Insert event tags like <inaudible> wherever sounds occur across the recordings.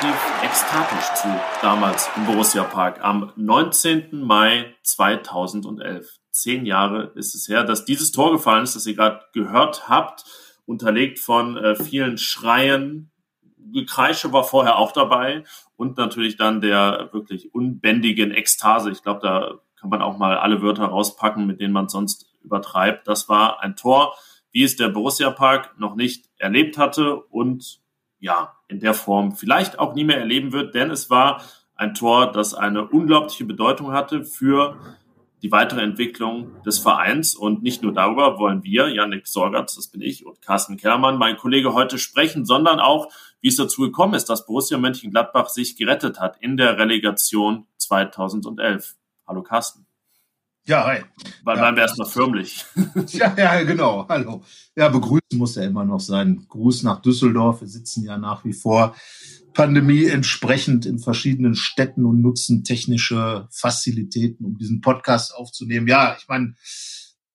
Relativ ekstatisch zu damals im Borussia Park am 19. Mai 2011. Zehn Jahre ist es her, dass dieses Tor gefallen ist, das ihr gerade gehört habt, unterlegt von äh, vielen Schreien. Gekreische war vorher auch dabei und natürlich dann der wirklich unbändigen Ekstase. Ich glaube, da kann man auch mal alle Wörter rauspacken, mit denen man sonst übertreibt. Das war ein Tor, wie es der Borussia Park noch nicht erlebt hatte und ja, in der Form vielleicht auch nie mehr erleben wird, denn es war ein Tor, das eine unglaubliche Bedeutung hatte für die weitere Entwicklung des Vereins. Und nicht nur darüber wollen wir, Janik Sorgatz, das bin ich, und Carsten Kellermann, mein Kollege, heute sprechen, sondern auch, wie es dazu gekommen ist, dass Borussia Mönchengladbach sich gerettet hat in der Relegation 2011. Hallo Carsten. Ja, hi. Weil ja. bleiben wir erstmal förmlich. <laughs> Ja, ja, genau. Hallo. Ja, begrüßen muss ja immer noch sein. Gruß nach Düsseldorf. Wir sitzen ja nach wie vor Pandemie entsprechend in verschiedenen Städten und nutzen technische Fazilitäten, um diesen Podcast aufzunehmen. Ja, ich meine,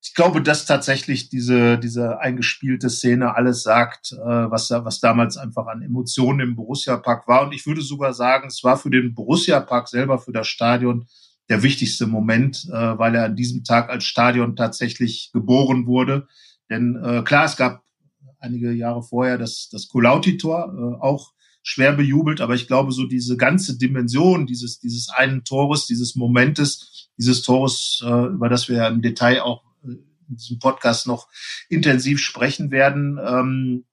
ich glaube, dass tatsächlich diese, diese eingespielte Szene alles sagt, äh, was, was damals einfach an Emotionen im Borussia-Park war. Und ich würde sogar sagen, es war für den Borussia-Park selber, für das Stadion, der wichtigste Moment, äh, weil er an diesem Tag als Stadion tatsächlich geboren wurde. Denn äh, klar, es gab einige Jahre vorher das, das Kulauti-Tor, äh, auch schwer bejubelt, aber ich glaube, so diese ganze Dimension dieses, dieses einen Tores, dieses Momentes, dieses Tores, äh, über das wir im Detail auch äh, in diesem Podcast noch intensiv sprechen werden, ähm,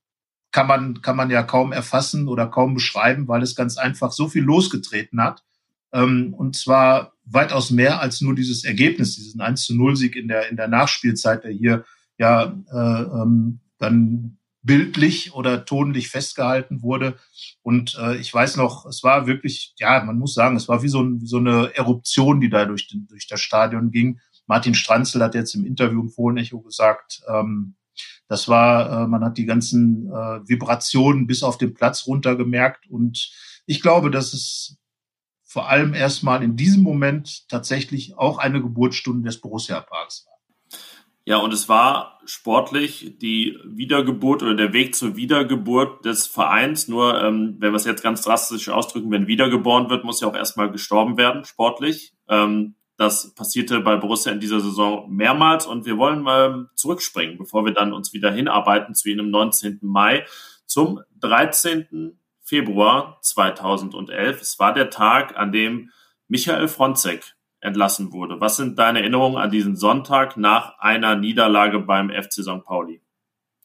kann man, kann man ja kaum erfassen oder kaum beschreiben, weil es ganz einfach so viel losgetreten hat. Ähm, und zwar weitaus mehr als nur dieses Ergebnis, diesen 1 zu 0 Sieg in der, in der Nachspielzeit, der hier ja äh, ähm, dann bildlich oder tonlich festgehalten wurde. Und äh, ich weiß noch, es war wirklich, ja, man muss sagen, es war wie so, ein, wie so eine Eruption, die da durch, den, durch das Stadion ging. Martin Stranzl hat jetzt im Interview im Fohlenecho gesagt, ähm, das war, äh, man hat die ganzen äh, Vibrationen bis auf den Platz runtergemerkt. Und ich glaube, dass es vor allem erstmal in diesem Moment tatsächlich auch eine Geburtsstunde des Borussia-Parks war. Ja, und es war sportlich die Wiedergeburt oder der Weg zur Wiedergeburt des Vereins. Nur, ähm, wenn wir es jetzt ganz drastisch ausdrücken, wenn wiedergeboren wird, muss ja auch erstmal gestorben werden, sportlich. Ähm, das passierte bei Borussia in dieser Saison mehrmals und wir wollen mal zurückspringen, bevor wir dann uns wieder hinarbeiten zu jenem 19. Mai zum 13. Februar 2011. Es war der Tag, an dem Michael Fronzek entlassen wurde. Was sind deine Erinnerungen an diesen Sonntag nach einer Niederlage beim FC St. Pauli?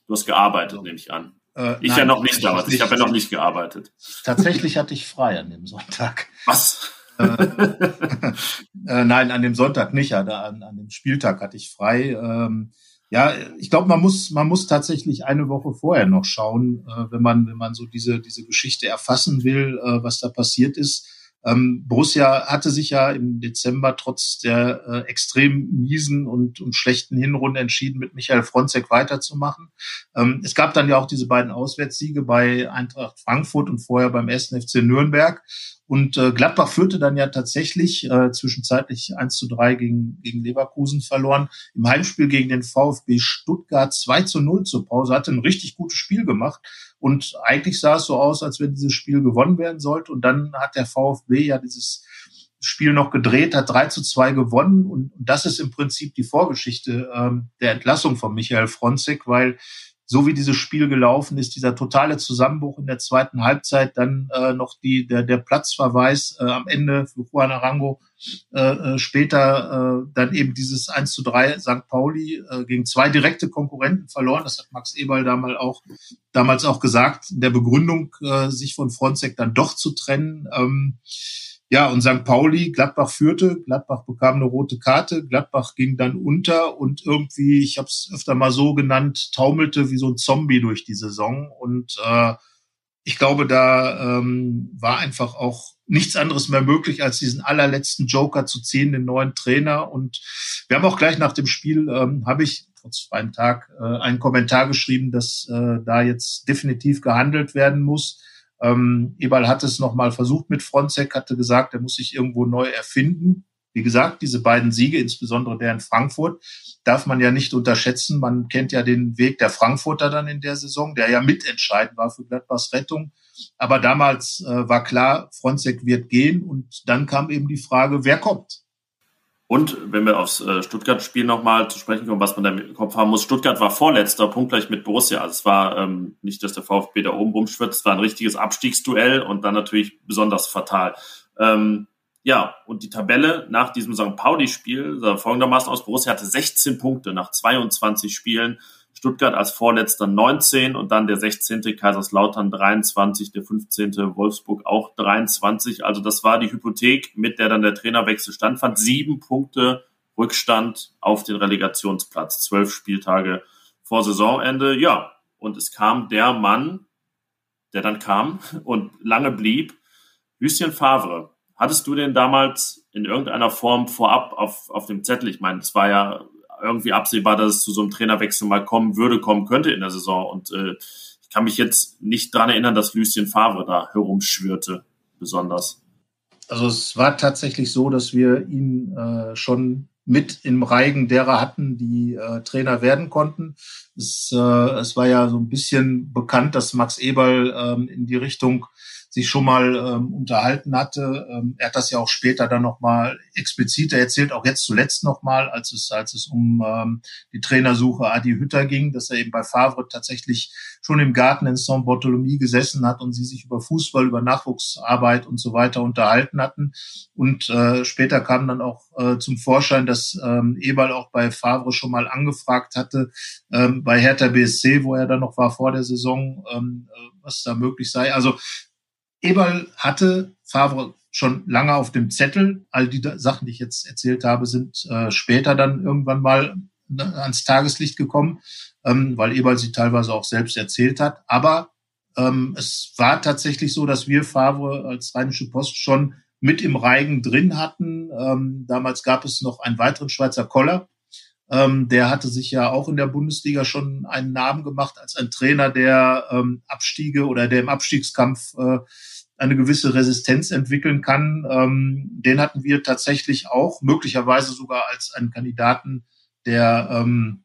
Du hast gearbeitet, also, nehme ich an. Äh, ich nein, ja noch nicht damals. Ich habe ja noch nicht gearbeitet. Tatsächlich hatte ich frei an dem Sonntag. Was? äh, <laughs> äh, nein, an dem Sonntag nicht. An, an dem Spieltag hatte ich frei. Ähm, ja, ich glaube, man muss, man muss tatsächlich eine Woche vorher noch schauen, äh, wenn man, wenn man so diese, diese Geschichte erfassen will, äh, was da passiert ist. Ähm, Borussia hatte sich ja im Dezember trotz der äh, extrem miesen und, und schlechten Hinrunde entschieden, mit Michael Fronzek weiterzumachen. Ähm, es gab dann ja auch diese beiden Auswärtssiege bei Eintracht Frankfurt und vorher beim 1. FC Nürnberg. Und äh, Gladbach führte dann ja tatsächlich äh, zwischenzeitlich 1 zu 3 gegen, gegen Leverkusen verloren. Im Heimspiel gegen den VfB Stuttgart 2 zu 0 zur Pause, hatte ein richtig gutes Spiel gemacht. Und eigentlich sah es so aus, als wenn dieses Spiel gewonnen werden sollte. Und dann hat der VfB ja dieses Spiel noch gedreht, hat 3 zu 2 gewonnen. Und, das ist im Prinzip die Vorgeschichte ähm, der Entlassung von Michael Fronzek, weil so wie dieses Spiel gelaufen ist, dieser totale Zusammenbruch in der zweiten Halbzeit, dann äh, noch die, der, der Platzverweis äh, am Ende für Juan Arango, äh, äh, später äh, dann eben dieses 1 zu 3 St. Pauli äh, gegen zwei direkte Konkurrenten verloren. Das hat Max Eberl damals auch, damals auch gesagt, in der Begründung, äh, sich von Fronzek dann doch zu trennen. Ähm, ja, und St. Pauli, Gladbach führte, Gladbach bekam eine rote Karte, Gladbach ging dann unter und irgendwie, ich habe es öfter mal so genannt, taumelte wie so ein Zombie durch die Saison. Und äh, ich glaube, da ähm, war einfach auch nichts anderes mehr möglich, als diesen allerletzten Joker zu ziehen, den neuen Trainer. Und wir haben auch gleich nach dem Spiel, ähm, habe ich vor zwei Tag äh, einen Kommentar geschrieben, dass äh, da jetzt definitiv gehandelt werden muss ähm, Eberl hat es nochmal versucht mit Fronzek, hatte gesagt, er muss sich irgendwo neu erfinden. Wie gesagt, diese beiden Siege, insbesondere der in Frankfurt, darf man ja nicht unterschätzen. Man kennt ja den Weg der Frankfurter dann in der Saison, der ja mitentscheidend war für Gladbachs Rettung. Aber damals äh, war klar, Fronzek wird gehen und dann kam eben die Frage, wer kommt? Und wenn wir aufs äh, Stuttgart-Spiel nochmal zu sprechen kommen, was man da im Kopf haben muss, Stuttgart war vorletzter, punktgleich mit Borussia. Also es war ähm, nicht, dass der VfB da oben rumschwirrt, es war ein richtiges Abstiegsduell und dann natürlich besonders fatal. Ähm, ja, und die Tabelle nach diesem St. Pauli-Spiel sah folgendermaßen aus. Borussia hatte 16 Punkte nach 22 Spielen. Stuttgart als Vorletzter 19 und dann der 16. Kaiserslautern 23, der 15. Wolfsburg auch 23. Also das war die Hypothek, mit der dann der Trainerwechsel standfand. Sieben Punkte Rückstand auf den Relegationsplatz, zwölf Spieltage vor Saisonende. Ja, und es kam der Mann, der dann kam <laughs> und lange blieb, Lucien Favre. Hattest du den damals in irgendeiner Form vorab auf, auf dem Zettel? Ich meine, es war ja irgendwie absehbar, dass es zu so einem Trainerwechsel mal kommen würde, kommen könnte in der Saison. Und äh, ich kann mich jetzt nicht dran erinnern, dass Lucien Favre da herumschwirrte, besonders. Also es war tatsächlich so, dass wir ihn äh, schon mit im Reigen derer hatten, die äh, Trainer werden konnten. Es, äh, es war ja so ein bisschen bekannt, dass Max Eberl ähm, in die Richtung sich schon mal ähm, unterhalten hatte. Ähm, er hat das ja auch später dann nochmal expliziter erzählt, auch jetzt zuletzt nochmal, als es, als es um ähm, die Trainersuche Adi Hütter ging, dass er eben bei Favre tatsächlich schon im Garten in Saint-Barthélemy gesessen hat und sie sich über Fußball, über Nachwuchsarbeit und so weiter unterhalten hatten. Und äh, später kam dann auch äh, zum Vorschein, dass ähm, Eberl auch bei Favre schon mal angefragt hatte, ähm, bei Hertha BSC, wo er dann noch war vor der Saison, ähm, äh, was da möglich sei. Also Eberl hatte Favre schon lange auf dem Zettel. All die Sachen, die ich jetzt erzählt habe, sind äh, später dann irgendwann mal ne, ans Tageslicht gekommen, ähm, weil Eberl sie teilweise auch selbst erzählt hat. Aber ähm, es war tatsächlich so, dass wir Favre als Rheinische Post schon mit im Reigen drin hatten. Ähm, damals gab es noch einen weiteren Schweizer Koller. Ähm, der hatte sich ja auch in der Bundesliga schon einen Namen gemacht als ein Trainer, der ähm, Abstiege oder der im Abstiegskampf äh, eine gewisse Resistenz entwickeln kann. Ähm, den hatten wir tatsächlich auch, möglicherweise sogar als einen Kandidaten, der, ähm,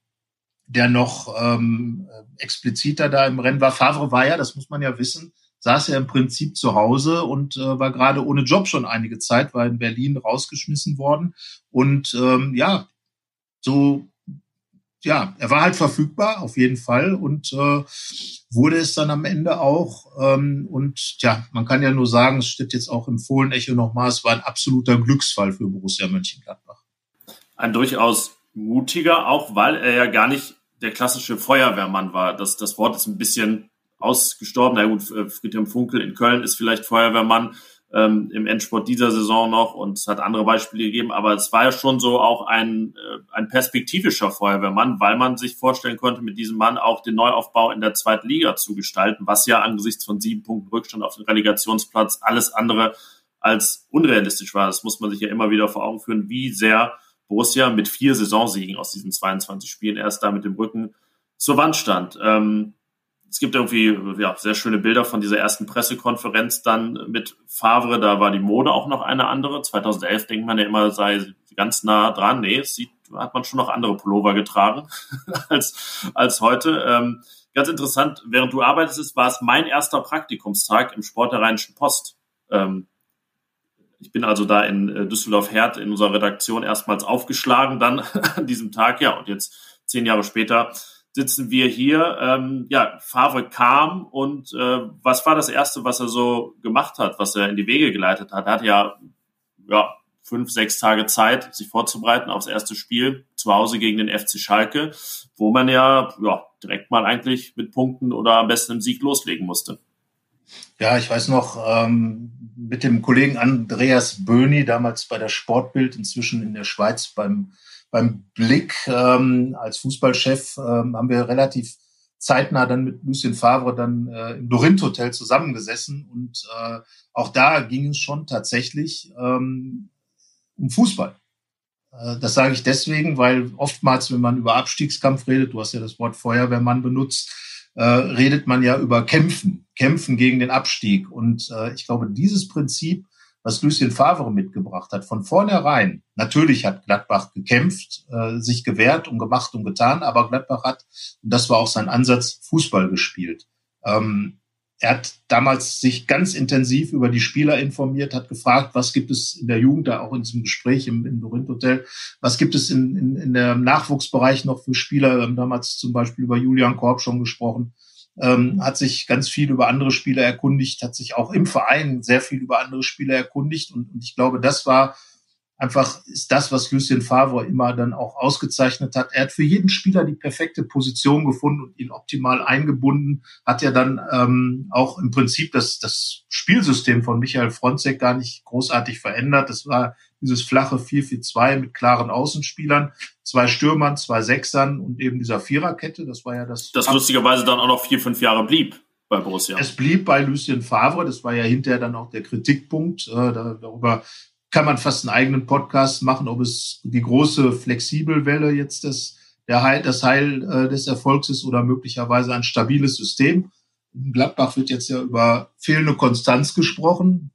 der noch ähm, expliziter da im Rennen war. Favre war ja, das muss man ja wissen, saß ja im Prinzip zu Hause und äh, war gerade ohne Job schon einige Zeit, war in Berlin rausgeschmissen worden. Und ähm, ja, so ja, er war halt verfügbar, auf jeden Fall, und äh, wurde es dann am Ende auch. Ähm, und ja, man kann ja nur sagen, es steht jetzt auch im Fohlen-Echo nochmal, es war ein absoluter Glücksfall für Borussia Mönchengladbach. Ein durchaus mutiger, auch weil er ja gar nicht der klassische Feuerwehrmann war. Das, das Wort ist ein bisschen ausgestorben. Na gut, Friedhelm Funkel in Köln ist vielleicht Feuerwehrmann ähm, im Endsport dieser Saison noch und es hat andere Beispiele gegeben, aber es war ja schon so auch ein, äh, ein perspektivischer Feuerwehrmann, weil man sich vorstellen konnte, mit diesem Mann auch den Neuaufbau in der zweiten Liga zu gestalten, was ja angesichts von sieben Punkten Rückstand auf den Relegationsplatz alles andere als unrealistisch war. Das muss man sich ja immer wieder vor Augen führen, wie sehr Borussia mit vier Saisonsiegen aus diesen 22 Spielen erst da mit dem Rücken zur Wand stand. Ähm, es gibt irgendwie ja, sehr schöne Bilder von dieser ersten Pressekonferenz dann mit Favre. Da war die Mode auch noch eine andere. 2011 denkt man ja immer, sei ganz nah dran. Nee, es sieht, hat man schon noch andere Pullover getragen <laughs> als, als heute. Ähm, ganz interessant, während du arbeitest, war es mein erster Praktikumstag im Sport der Rheinischen Post. Ähm, ich bin also da in äh, Düsseldorf-Herd in unserer Redaktion erstmals aufgeschlagen dann <laughs> an diesem Tag. Ja, und jetzt zehn Jahre später sitzen wir hier. Ähm, ja, Favre kam und äh, was war das Erste, was er so gemacht hat, was er in die Wege geleitet hat? Er hat ja, ja fünf, sechs Tage Zeit, sich vorzubereiten aufs erste Spiel zu Hause gegen den FC Schalke, wo man ja, ja direkt mal eigentlich mit Punkten oder am besten im Sieg loslegen musste. Ja, ich weiß noch, ähm, mit dem Kollegen Andreas Böhni, damals bei der Sportbild, inzwischen in der Schweiz beim, beim Blick ähm, als Fußballchef, ähm, haben wir relativ zeitnah dann mit Lucien Favre dann äh, im Dorint Hotel zusammengesessen und äh, auch da ging es schon tatsächlich ähm, um Fußball. Äh, das sage ich deswegen, weil oftmals, wenn man über Abstiegskampf redet, du hast ja das Wort Feuerwehrmann benutzt, äh, redet man ja über Kämpfen, Kämpfen gegen den Abstieg. Und äh, ich glaube, dieses Prinzip, was Lucien Favre mitgebracht hat, von vornherein, natürlich hat Gladbach gekämpft, äh, sich gewehrt und gemacht und getan, aber Gladbach hat, und das war auch sein Ansatz, Fußball gespielt. Ähm, er hat damals sich ganz intensiv über die Spieler informiert, hat gefragt, was gibt es in der Jugend, da auch in diesem Gespräch im, im Dorint Hotel, was gibt es in, in, in der Nachwuchsbereich noch für Spieler? Wir haben damals zum Beispiel über Julian Korb schon gesprochen, ähm, hat sich ganz viel über andere Spieler erkundigt, hat sich auch im Verein sehr viel über andere Spieler erkundigt. Und, und ich glaube, das war einfach ist das, was Lucien Favre immer dann auch ausgezeichnet hat. Er hat für jeden Spieler die perfekte Position gefunden und ihn optimal eingebunden, hat ja dann ähm, auch im Prinzip das, das Spielsystem von Michael Fronzek gar nicht großartig verändert. Das war dieses flache 4-4-2 mit klaren Außenspielern, zwei Stürmern, zwei Sechsern und eben dieser Viererkette. Das war ja das. Das lustigerweise dann auch noch vier, fünf Jahre blieb bei Borussia. Es blieb bei Lucien Favre, das war ja hinterher dann auch der Kritikpunkt. Äh, darüber kann man fast einen eigenen Podcast machen, ob es die große Flexibelwelle jetzt das, der Heil, das Heil äh, des Erfolgs ist oder möglicherweise ein stabiles System. In Gladbach wird jetzt ja über fehlende Konstanz gesprochen.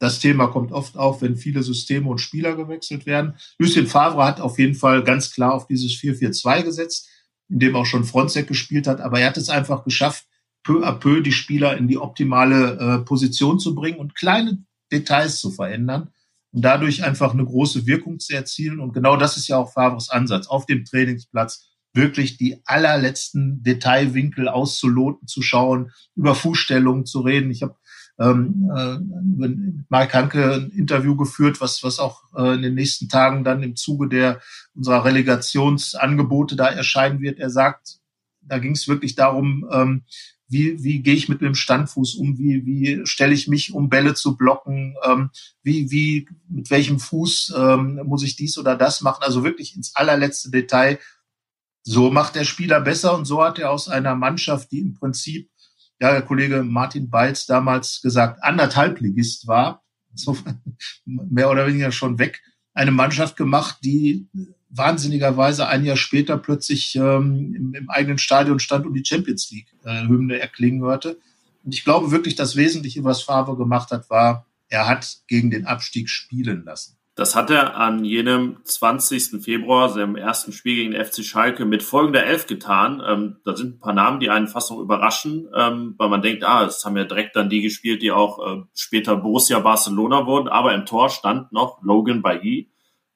Das Thema kommt oft auf, wenn viele Systeme und Spieler gewechselt werden. Lucien Favre hat auf jeden Fall ganz klar auf dieses 4-4-2 gesetzt, in dem auch schon Fronzek gespielt hat. Aber er hat es einfach geschafft, peu à peu die Spieler in die optimale äh, Position zu bringen und kleine Details zu verändern und dadurch einfach eine große Wirkung zu erzielen. Und genau das ist ja auch Favres Ansatz, auf dem Trainingsplatz wirklich die allerletzten Detailwinkel auszuloten, zu schauen, über Fußstellungen zu reden. Ich habe ähm, äh, mit Mark Hanke ein Interview geführt, was, was auch äh, in den nächsten Tagen dann im Zuge der unserer Relegationsangebote da erscheinen wird. Er sagt, da ging es wirklich darum, ähm, wie, wie gehe ich mit dem Standfuß um, wie, wie stelle ich mich, um Bälle zu blocken, ähm, wie, wie, mit welchem Fuß ähm, muss ich dies oder das machen, also wirklich ins allerletzte Detail. So macht der Spieler besser und so hat er aus einer Mannschaft, die im Prinzip, ja, der Kollege Martin Balz damals gesagt, anderthalb Ligist war, <laughs> so mehr oder weniger schon weg, eine Mannschaft gemacht, die wahnsinnigerweise ein Jahr später plötzlich ähm, im, im, eigenen Stadion stand und die Champions League äh, erklingen hörte. Und ich glaube wirklich, das Wesentliche, was Favre gemacht hat, war, er hat gegen den Abstieg spielen lassen. Das hat er an jenem 20. Februar, seinem ersten Spiel gegen den FC Schalke, mit folgender Elf getan. Ähm, da sind ein paar Namen, die einen fast noch überraschen, ähm, weil man denkt, ah, es haben ja direkt dann die gespielt, die auch äh, später Borussia Barcelona wurden. Aber im Tor stand noch Logan Bailly,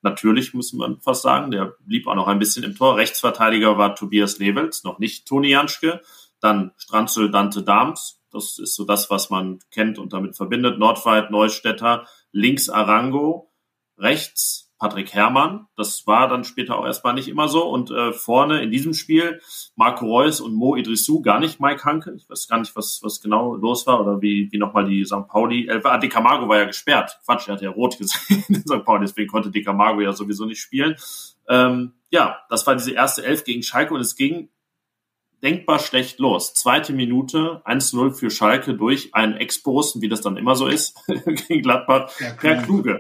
natürlich, muss man fast sagen. Der blieb auch noch ein bisschen im Tor. Rechtsverteidiger war Tobias Levels, noch nicht Toni Janschke. Dann Stranzel Dante Dams. Das ist so das, was man kennt und damit verbindet. Nordweit Neustädter. Links Arango. Rechts Patrick Herrmann. Das war dann später auch erstmal nicht immer so. Und äh, vorne in diesem Spiel Marco Reus und Mo Idrissou, gar nicht Mike Hanke. Ich weiß gar nicht, was, was genau los war oder wie, wie nochmal die St. Pauli. Äh, ah, Di Camargo war ja gesperrt. Quatsch, er hat ja rot gesehen <laughs> in St. Pauli, deswegen konnte Di Camargo ja sowieso nicht spielen. Ähm, ja, das war diese erste Elf gegen Schalke und es ging denkbar schlecht los. Zweite Minute, 1-0 für Schalke durch einen Ex-Borussen, wie das dann immer so ist, <laughs> gegen Gladbach, Per Kluge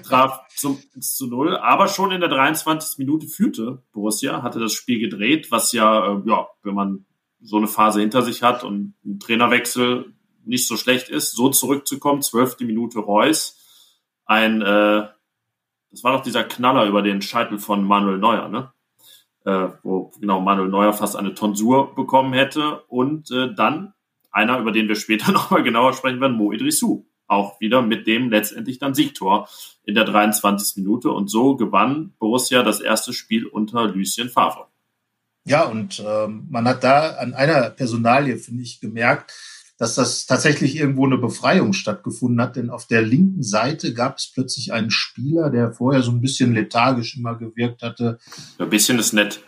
traf zum 1 zu 0, aber schon in der 23. Minute führte Borussia, hatte das Spiel gedreht, was ja, äh, ja, wenn man so eine Phase hinter sich hat und ein Trainerwechsel nicht so schlecht ist, so zurückzukommen, zwölfte Minute Reus, ein, äh, das war doch dieser Knaller über den Scheitel von Manuel Neuer, ne? Äh, wo genau Manuel Neuer fast eine Tonsur bekommen hätte und äh, dann einer, über den wir später <laughs> nochmal genauer sprechen werden, Mo Idrissou, auch wieder mit dem letztendlich dann Siegtor in der 23. Minute. Und so gewann Borussia das erste Spiel unter Lucien Favre. Ja, und ähm, man hat da an einer Personalie, finde ich, gemerkt, dass das tatsächlich irgendwo eine Befreiung stattgefunden hat, denn auf der linken Seite gab es plötzlich einen Spieler, der vorher so ein bisschen lethargisch immer gewirkt hatte. Ein bisschen ist nett.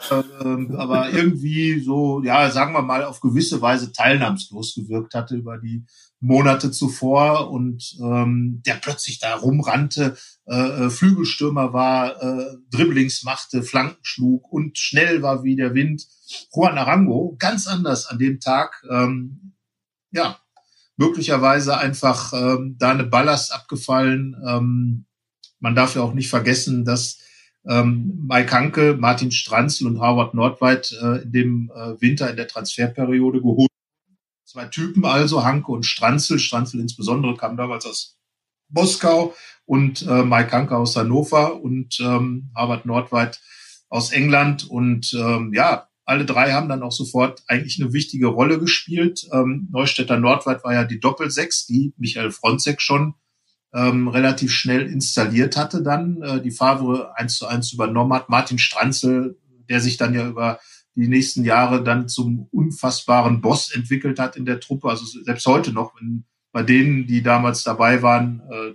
Ähm, aber irgendwie so, ja, sagen wir mal, auf gewisse Weise teilnahmslos gewirkt hatte über die Monate zuvor und ähm, der plötzlich da rumrannte, äh, äh, Flügelstürmer war, äh, Dribblings machte, Flanken schlug und schnell war wie der Wind. Juan Arango, ganz anders an dem Tag, ähm, ja, möglicherweise einfach ähm, da eine Ballast abgefallen. Ähm, man darf ja auch nicht vergessen, dass ähm, Mike Hanke, Martin Stranzl und Howard Nordweit äh, in dem äh, Winter in der Transferperiode geholt. Zwei Typen also, Hanke und Stranzl. Stranzl insbesondere kam damals aus Moskau und äh, Mike Hanke aus Hannover und ähm, Harvard Nordweit aus England. Und ähm, ja, alle drei haben dann auch sofort eigentlich eine wichtige Rolle gespielt. Ähm, Neustädter Nordweit war ja die Doppelsechs, die Michael Fronzek schon ähm, relativ schnell installiert hatte dann, äh, die Favre eins zu eins übernommen hat. Martin Stranzel, der sich dann ja über die nächsten Jahre dann zum unfassbaren Boss entwickelt hat in der Truppe. Also selbst heute noch, wenn bei denen, die damals dabei waren, äh,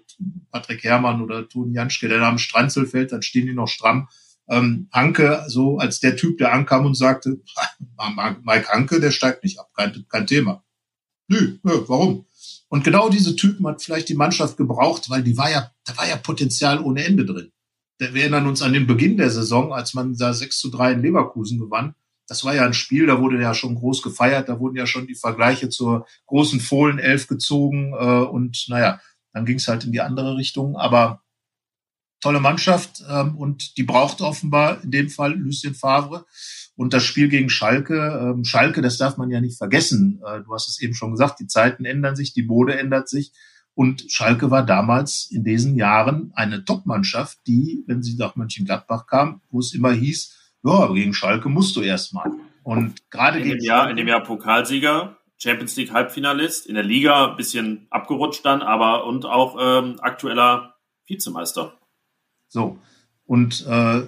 Patrick Herrmann oder Toni Janschke, der Name Stranzel fällt, dann stehen die noch stramm ähm, Hanke so als der Typ, der ankam und sagte, Mike Hanke, der steigt nicht ab, kein, kein Thema. Nö, nö, warum? Und genau diese Typen hat vielleicht die Mannschaft gebraucht, weil die war ja, da war ja Potenzial ohne Ende drin. Wir erinnern uns an den Beginn der Saison, als man da 6 zu 3 in Leverkusen gewann. Das war ja ein Spiel, da wurde ja schon groß gefeiert, da wurden ja schon die Vergleiche zur großen Fohlenelf gezogen äh, und naja, dann ging es halt in die andere Richtung. Aber tolle Mannschaft ähm, und die braucht offenbar in dem Fall Lucien Favre. Und das Spiel gegen Schalke, ähm, Schalke, das darf man ja nicht vergessen. Äh, du hast es eben schon gesagt, die Zeiten ändern sich, die Mode ändert sich. Und Schalke war damals in diesen Jahren eine Top-Mannschaft, die, wenn sie nach Mönchengladbach kam, wo es immer hieß, ja, gegen Schalke musst du erstmal. Und gerade in dem Jahr, in dem Jahr Pokalsieger, Champions League Halbfinalist, in der Liga ein bisschen abgerutscht dann, aber und auch ähm, aktueller Vizemeister. So. Und äh,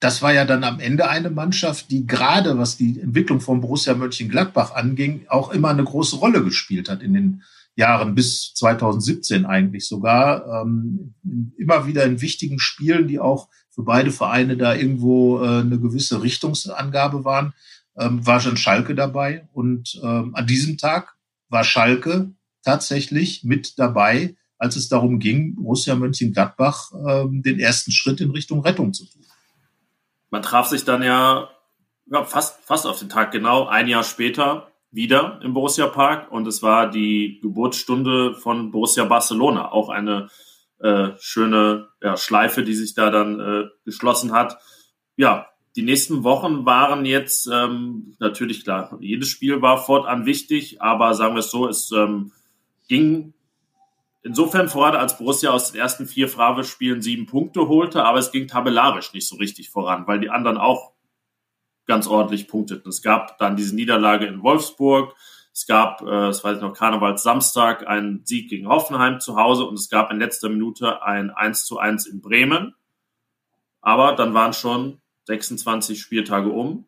das war ja dann am Ende eine Mannschaft, die gerade was die Entwicklung von Borussia Mönchengladbach anging, auch immer eine große Rolle gespielt hat in den Jahren bis 2017 eigentlich sogar. Ähm, immer wieder in wichtigen Spielen, die auch für beide Vereine da irgendwo äh, eine gewisse Richtungsangabe waren, ähm, war schon Schalke dabei. Und ähm, an diesem Tag war Schalke tatsächlich mit dabei, als es darum ging, Borussia Mönchengladbach ähm, den ersten Schritt in Richtung Rettung zu tun. Man traf sich dann ja, ja fast, fast auf den Tag genau, ein Jahr später wieder im Borussia Park und es war die Geburtsstunde von Borussia Barcelona, auch eine äh, schöne ja, Schleife, die sich da dann äh, geschlossen hat. Ja, die nächsten Wochen waren jetzt ähm, natürlich klar, jedes Spiel war fortan wichtig, aber sagen wir es so, es ähm, ging insofern voran, als Borussia aus den ersten vier Frave-Spielen sieben Punkte holte, aber es ging tabellarisch nicht so richtig voran, weil die anderen auch ganz ordentlich punkteten. Es gab dann diese Niederlage in Wolfsburg, es gab, äh, das weiß ich noch, Karnevals Samstag, einen Sieg gegen Hoffenheim zu Hause und es gab in letzter Minute ein 1 zu 1 in Bremen. Aber dann waren schon 26 Spieltage um.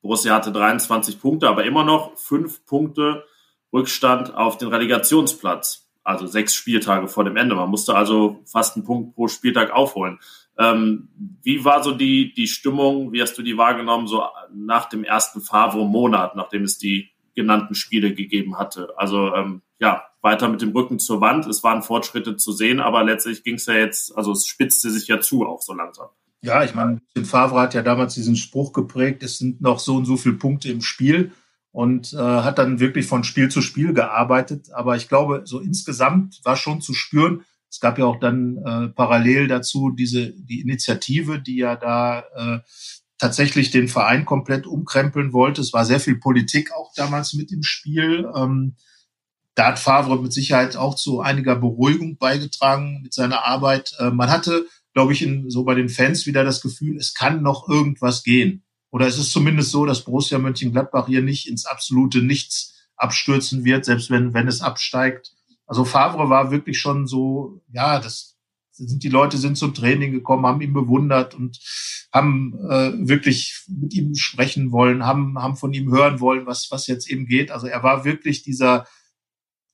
Borussia hatte 23 Punkte, aber immer noch fünf Punkte Rückstand auf den Relegationsplatz also sechs Spieltage vor dem Ende. Man musste also fast einen Punkt pro Spieltag aufholen. Ähm, wie war so die, die Stimmung? Wie hast du die wahrgenommen, so nach dem ersten Favre-Monat, nachdem es die genannten Spiele gegeben hatte? Also ähm, ja, weiter mit dem Rücken zur Wand. Es waren Fortschritte zu sehen, aber letztlich ging es ja jetzt, also es spitzte sich ja zu auch so langsam. Ja, ich meine, Favre hat ja damals diesen Spruch geprägt, es sind noch so und so viele Punkte im Spiel und äh, hat dann wirklich von Spiel zu Spiel gearbeitet. Aber ich glaube, so insgesamt war schon zu spüren. Es gab ja auch dann äh, parallel dazu diese die Initiative, die ja da äh, tatsächlich den Verein komplett umkrempeln wollte. Es war sehr viel Politik auch damals mit im Spiel. Ähm, da hat Favre mit Sicherheit auch zu einiger Beruhigung beigetragen mit seiner Arbeit. Äh, man hatte, glaube ich, in, so bei den Fans wieder das Gefühl, es kann noch irgendwas gehen. Oder es ist zumindest so, dass Borussia Mönchengladbach hier nicht ins absolute Nichts abstürzen wird, selbst wenn, wenn es absteigt. Also Favre war wirklich schon so, ja, das sind die Leute sind zum Training gekommen, haben ihn bewundert und haben äh, wirklich mit ihm sprechen wollen, haben, haben von ihm hören wollen, was, was jetzt eben geht. Also er war wirklich dieser,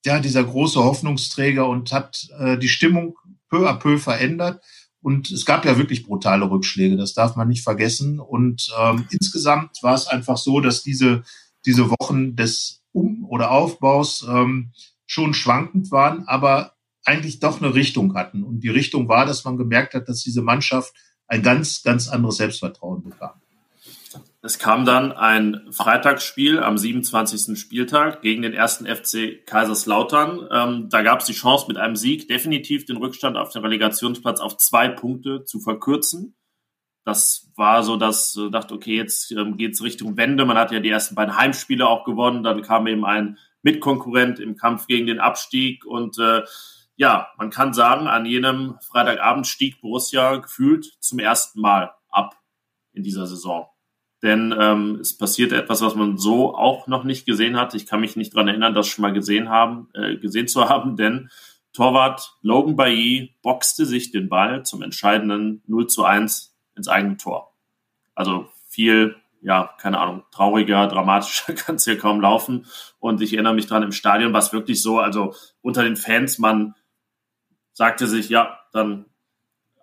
ja, dieser große Hoffnungsträger und hat äh, die Stimmung peu à peu verändert. Und es gab ja wirklich brutale Rückschläge, das darf man nicht vergessen. Und ähm, insgesamt war es einfach so, dass diese, diese Wochen des Um- oder Aufbaus ähm, schon schwankend waren, aber eigentlich doch eine Richtung hatten. Und die Richtung war, dass man gemerkt hat, dass diese Mannschaft ein ganz, ganz anderes Selbstvertrauen bekam. Es kam dann ein Freitagsspiel am 27. Spieltag gegen den ersten FC Kaiserslautern. Ähm, da gab es die Chance, mit einem Sieg definitiv den Rückstand auf den Relegationsplatz auf zwei Punkte zu verkürzen. Das war so, dass ich dachte, okay, jetzt ähm, geht's Richtung Wende. Man hat ja die ersten beiden Heimspiele auch gewonnen. Dann kam eben ein Mitkonkurrent im Kampf gegen den Abstieg. Und äh, ja, man kann sagen, an jenem Freitagabend stieg Borussia gefühlt zum ersten Mal ab in dieser Saison denn ähm, es passiert etwas, was man so auch noch nicht gesehen hat. Ich kann mich nicht dran erinnern, das schon mal gesehen haben, äh, gesehen zu <laughs> haben, denn Torwart Logan Bailly boxte sich den Ball zum entscheidenden 0 zu 1 ins eigene Tor. Also viel, ja, keine Ahnung, trauriger, dramatischer <laughs> kann es hier kaum laufen. Und ich erinnere mich dran im Stadion, war es wirklich so, also unter den Fans, man sagte sich, ja, dann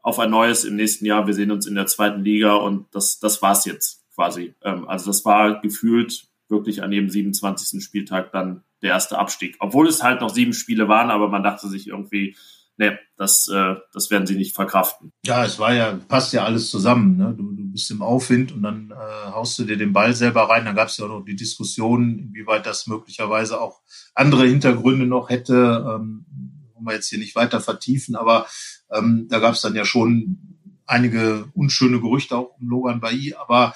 auf ein neues im nächsten Jahr, wir sehen uns in der zweiten Liga und das, das war's jetzt quasi. Ähm, also das war gefühlt wirklich an jedem 27. Spieltag dann der erste Abstieg. Obwohl es halt noch sieben Spiele waren, aber man dachte sich irgendwie, nee, das, äh, das werden sie nicht verkraften. Ja, es war ja, passt ja alles zusammen. Ne? Du, du bist im Aufwind und dann äh, haust du dir den Ball selber rein. Dann gab es ja auch noch die Diskussion, inwieweit das möglicherweise auch andere Hintergründe noch hätte. Ähm, wollen wir jetzt hier nicht weiter vertiefen, aber ähm, da gab es dann ja schon einige unschöne Gerüchte auch um Logan Bailly, aber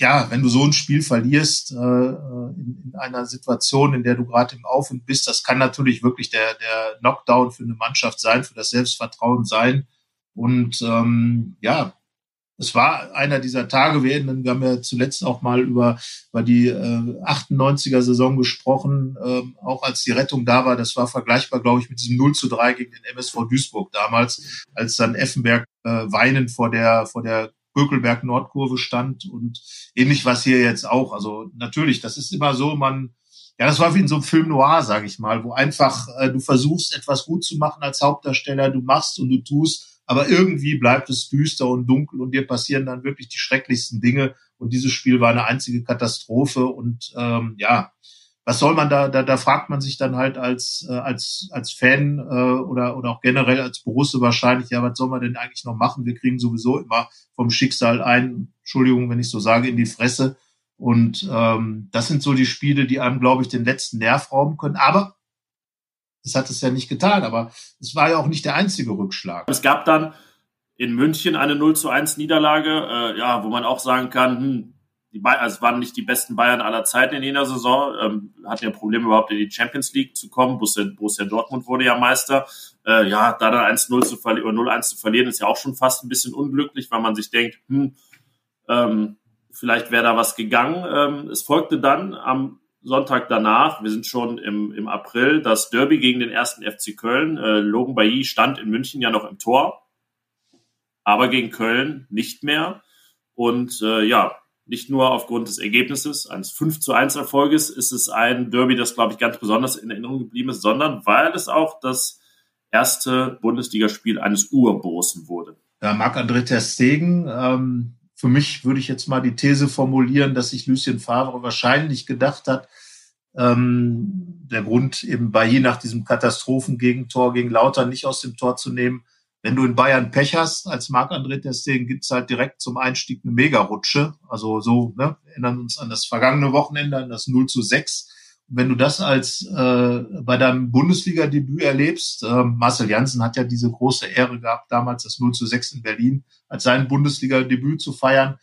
ja, wenn du so ein Spiel verlierst äh, in, in einer Situation, in der du gerade im Auf und bist, das kann natürlich wirklich der, der Knockdown für eine Mannschaft sein, für das Selbstvertrauen sein. Und ähm, ja, es war einer dieser Tage. Wir, haben ja zuletzt auch mal über, über die äh, 98er Saison gesprochen, ähm, auch als die Rettung da war. Das war vergleichbar, glaube ich, mit diesem 0 zu 3 gegen den MSV Duisburg damals, als dann Effenberg äh, weinend vor der, vor der Bökelberg Nordkurve stand und ähnlich was hier jetzt auch. Also natürlich, das ist immer so, man, ja, das war wie in so einem Film noir, sage ich mal, wo einfach äh, du versuchst, etwas gut zu machen als Hauptdarsteller, du machst und du tust, aber irgendwie bleibt es düster und dunkel und dir passieren dann wirklich die schrecklichsten Dinge. Und dieses Spiel war eine einzige Katastrophe und ähm, ja, was soll man da, da, da fragt man sich dann halt als, äh, als, als Fan äh, oder, oder auch generell als Borusse wahrscheinlich, ja, was soll man denn eigentlich noch machen? Wir kriegen sowieso immer vom Schicksal ein, Entschuldigung, wenn ich so sage, in die Fresse. Und ähm, das sind so die Spiele, die einem, glaube ich, den letzten Nerv rauben können. Aber das hat es ja nicht getan, aber es war ja auch nicht der einzige Rückschlag. Es gab dann in München eine 0 zu 1 Niederlage, äh, ja, wo man auch sagen kann, hm, die Bayern, also es waren nicht die besten Bayern aller Zeiten in jener Saison, ähm, hatten ja Probleme überhaupt in die Champions League zu kommen. Borussia, Borussia Dortmund wurde ja Meister. Äh, ja, da dann 1-0 zu verlieren oder 0-1 zu verlieren, ist ja auch schon fast ein bisschen unglücklich, weil man sich denkt, hm, ähm, vielleicht wäre da was gegangen. Ähm, es folgte dann am Sonntag danach, wir sind schon im, im April, das Derby gegen den ersten FC Köln. Äh, Logan Bailly stand in München ja noch im Tor, aber gegen Köln nicht mehr. Und äh, ja, nicht nur aufgrund des Ergebnisses, eines 5 zu 1 Erfolges, ist es ein Derby, das, glaube ich, ganz besonders in Erinnerung geblieben ist, sondern weil es auch das erste Bundesligaspiel eines Urbosen wurde. Ja, Marc-André Ter Stegen, ähm, für mich würde ich jetzt mal die These formulieren, dass sich Lucien Favre wahrscheinlich gedacht hat, ähm, der Grund eben bei je nach diesem Katastrophengegentor gegen Lauter nicht aus dem Tor zu nehmen, wenn du in Bayern Pech hast, als Marc-André Testing gibt's halt direkt zum Einstieg eine Mega-Rutsche. Also so, ne, erinnern uns an das vergangene Wochenende, an das 0 zu 6. Und wenn du das als äh, bei deinem Bundesliga-Debüt erlebst, äh, Marcel Janssen hat ja diese große Ehre gehabt, damals das 0 zu 6 in Berlin als sein Bundesliga-Debüt zu feiern.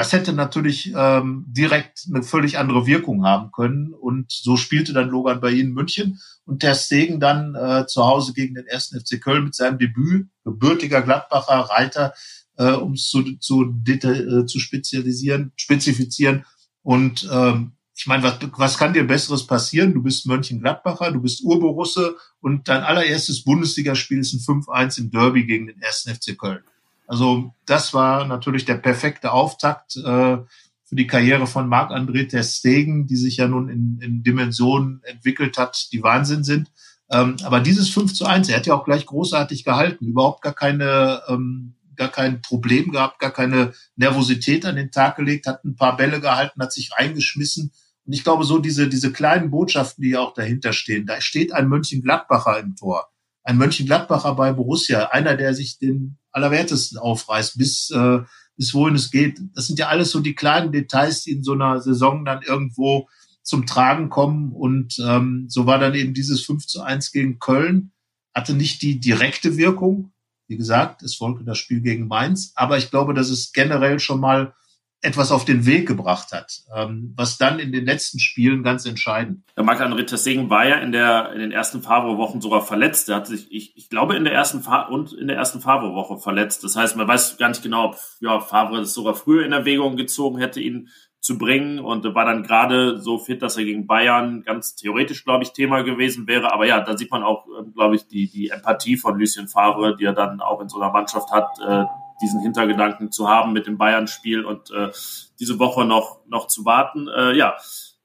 Das hätte natürlich ähm, direkt eine völlig andere Wirkung haben können. Und so spielte dann Logan bei Ihnen München und der Stegen dann äh, zu Hause gegen den ersten FC Köln mit seinem Debüt, gebürtiger Gladbacher Reiter, äh, um es zu, zu, äh, zu spezialisieren, spezifizieren. Und ähm, ich meine, was, was kann dir Besseres passieren? Du bist Mönchengladbacher, du bist Urborusse und dein allererstes Bundesligaspiel ist ein 5-1 im Derby gegen den 1. FC Köln. Also das war natürlich der perfekte Auftakt äh, für die Karriere von Marc-André Ter Stegen, die sich ja nun in, in Dimensionen entwickelt hat, die Wahnsinn sind. Ähm, aber dieses 5 zu 1, er hat ja auch gleich großartig gehalten, überhaupt gar keine, ähm, gar kein Problem gehabt, gar keine Nervosität an den Tag gelegt, hat ein paar Bälle gehalten, hat sich reingeschmissen. Und ich glaube, so diese, diese kleinen Botschaften, die auch dahinter stehen, da steht ein Mönchengladbacher im Tor. Ein Mönchengladbacher bei Borussia, einer, der sich den Allerwertesten aufreißt, bis, äh, bis wohin es geht. Das sind ja alles so die kleinen Details, die in so einer Saison dann irgendwo zum Tragen kommen. Und ähm, so war dann eben dieses 5 zu 1 gegen Köln, hatte nicht die direkte Wirkung. Wie gesagt, es folgte das Spiel gegen Mainz. Aber ich glaube, dass es generell schon mal etwas auf den Weg gebracht hat, ähm, was dann in den letzten Spielen ganz entscheidend. Der Marc-André Tessegen war ja in, der, in den ersten Favre-Wochen sogar verletzt. Er hat sich, ich, ich glaube, in der ersten Fa und in der ersten Favre-Woche verletzt. Das heißt, man weiß gar nicht genau, ob ja, Favre das sogar früher in Erwägung gezogen hätte, ihn zu bringen und war dann gerade so fit, dass er gegen Bayern ganz theoretisch, glaube ich, Thema gewesen wäre. Aber ja, da sieht man auch, ähm, glaube ich, die, die Empathie von Lucien Favre, die er dann auch in so einer Mannschaft hat, äh, diesen Hintergedanken zu haben mit dem Bayern-Spiel und äh, diese Woche noch, noch zu warten. Äh, ja,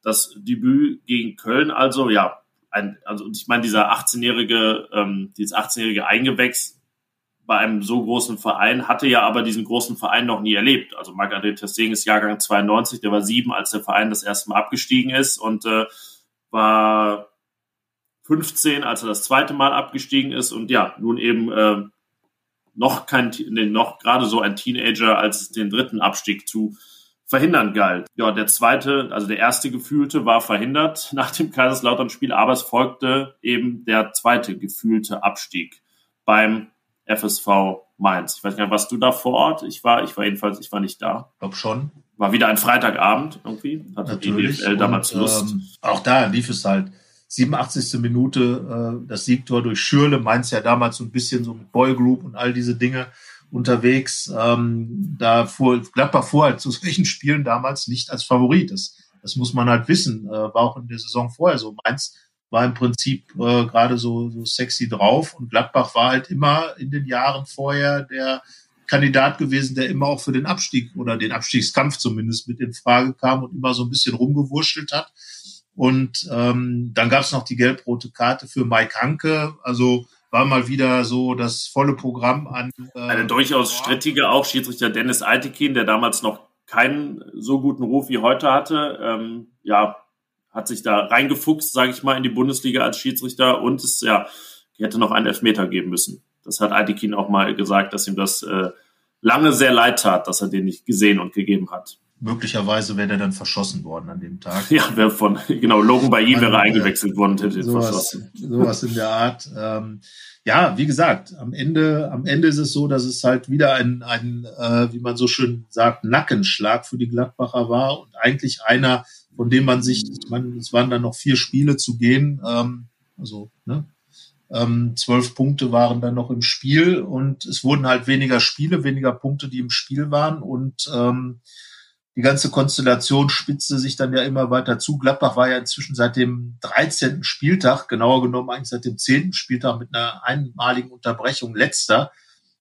das Debüt gegen Köln also, ja, ein, also ich meine, dieser 18-jährige, ähm, dieses 18-jährige Eingewächs bei einem so großen Verein, hatte ja aber diesen großen Verein noch nie erlebt. Also Marc-André Testegen ist Jahrgang 92, der war sieben, als der Verein das erste Mal abgestiegen ist und äh, war 15, als er das zweite Mal abgestiegen ist und ja, nun eben äh, noch kein, nee, noch gerade so ein Teenager, als es den dritten Abstieg zu verhindern galt. Ja, der zweite, also der erste gefühlte war verhindert <laughs> nach dem Kaiserslautern-Spiel, aber es folgte eben der zweite gefühlte Abstieg beim FSV Mainz. Ich weiß gar nicht, warst du da vor Ort? Ich war, ich war jedenfalls, ich war nicht da. Ich glaube schon. War wieder ein Freitagabend irgendwie. Hatte Natürlich. die DFL damals und, Lust. Ähm, auch da lief es halt 87. Minute äh, das Siegtor durch Schürle. Mainz ja damals so ein bisschen so mit Boy Group und all diese Dinge unterwegs. Ähm, da fuhr Gladbach vor halt zu <laughs> solchen Spielen damals nicht als Favorit. Das, das muss man halt wissen. Äh, war auch in der Saison vorher so. Mainz war im Prinzip äh, gerade so, so sexy drauf und Gladbach war halt immer in den Jahren vorher der Kandidat gewesen, der immer auch für den Abstieg oder den Abstiegskampf zumindest mit in Frage kam und immer so ein bisschen rumgewurschtelt hat. Und ähm, dann gab es noch die gelb-rote Karte für Mike Hanke. Also war mal wieder so das volle Programm an. Äh, Eine durchaus strittige auch Schiedsrichter Dennis Altekin, der damals noch keinen so guten Ruf wie heute hatte. Ähm, ja, hat sich da reingefuchst, sage ich mal, in die Bundesliga als Schiedsrichter und es ja hätte noch einen Elfmeter geben müssen. Das hat Altekin auch mal gesagt, dass ihm das äh, lange sehr leid tat, dass er den nicht gesehen und gegeben hat möglicherweise wäre der dann verschossen worden an dem Tag. Ja, wäre von, genau, Logan bei ihm wäre eingewechselt worden hätte ihn sowas, verschossen. Sowas in der Art. Ähm, ja, wie gesagt, am Ende, am Ende ist es so, dass es halt wieder ein, ein äh, wie man so schön sagt, Nackenschlag für die Gladbacher war und eigentlich einer, von dem man sich, ich meine, es waren dann noch vier Spiele zu gehen, ähm, also, ne, ähm, zwölf Punkte waren dann noch im Spiel und es wurden halt weniger Spiele, weniger Punkte, die im Spiel waren und ähm, die ganze Konstellation spitzte sich dann ja immer weiter zu. Gladbach war ja inzwischen seit dem 13. Spieltag, genauer genommen eigentlich seit dem 10. Spieltag mit einer einmaligen Unterbrechung letzter.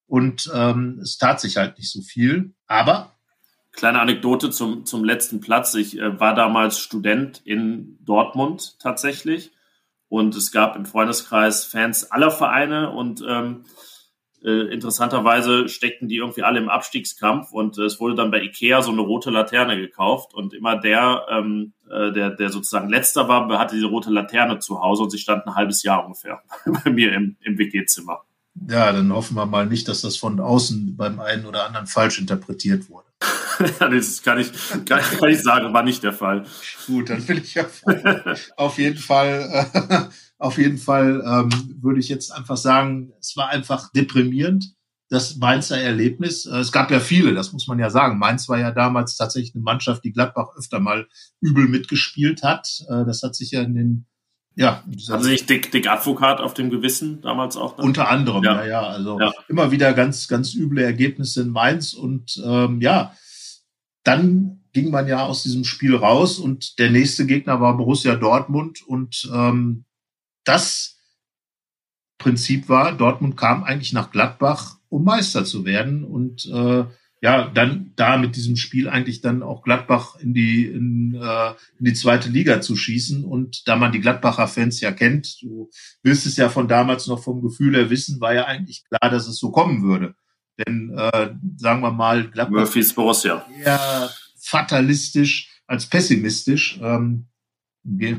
Und ähm, es tat sich halt nicht so viel. Aber Kleine Anekdote zum, zum letzten Platz. Ich äh, war damals Student in Dortmund tatsächlich und es gab im Freundeskreis Fans aller Vereine und ähm, äh, interessanterweise steckten die irgendwie alle im Abstiegskampf und äh, es wurde dann bei Ikea so eine rote Laterne gekauft und immer der, ähm, äh, der, der sozusagen letzter war, hatte diese rote Laterne zu Hause und sie stand ein halbes Jahr ungefähr <laughs> bei mir im, im WG-Zimmer. Ja, dann hoffen wir mal nicht, dass das von außen beim einen oder anderen falsch interpretiert wurde. <laughs> das kann ich, kann, kann, ich sagen, war nicht der Fall. Gut, dann will ich ja <laughs> auf jeden Fall äh, auf jeden Fall ähm, würde ich jetzt einfach sagen, es war einfach deprimierend, das Mainzer Erlebnis. Äh, es gab ja viele, das muss man ja sagen. Mainz war ja damals tatsächlich eine Mannschaft, die Gladbach öfter mal übel mitgespielt hat. Äh, das hat sich ja in den ja, Hatten Sie nicht Dick, Dick Advokat auf dem Gewissen damals auch? Dann? Unter anderem, ja, ja. ja. Also ja. immer wieder ganz, ganz üble Ergebnisse in Mainz und ähm, ja, dann ging man ja aus diesem Spiel raus und der nächste Gegner war Borussia Dortmund und ähm, das Prinzip war, Dortmund kam eigentlich nach Gladbach, um Meister zu werden und äh, ja, dann da mit diesem Spiel eigentlich dann auch Gladbach in die, in, äh, in die zweite Liga zu schießen. Und da man die Gladbacher Fans ja kennt, du willst es ja von damals noch vom Gefühl her wissen, war ja eigentlich klar, dass es so kommen würde. Denn äh, sagen wir mal, Gladbach Murphys Borussia. eher fatalistisch als pessimistisch ähm,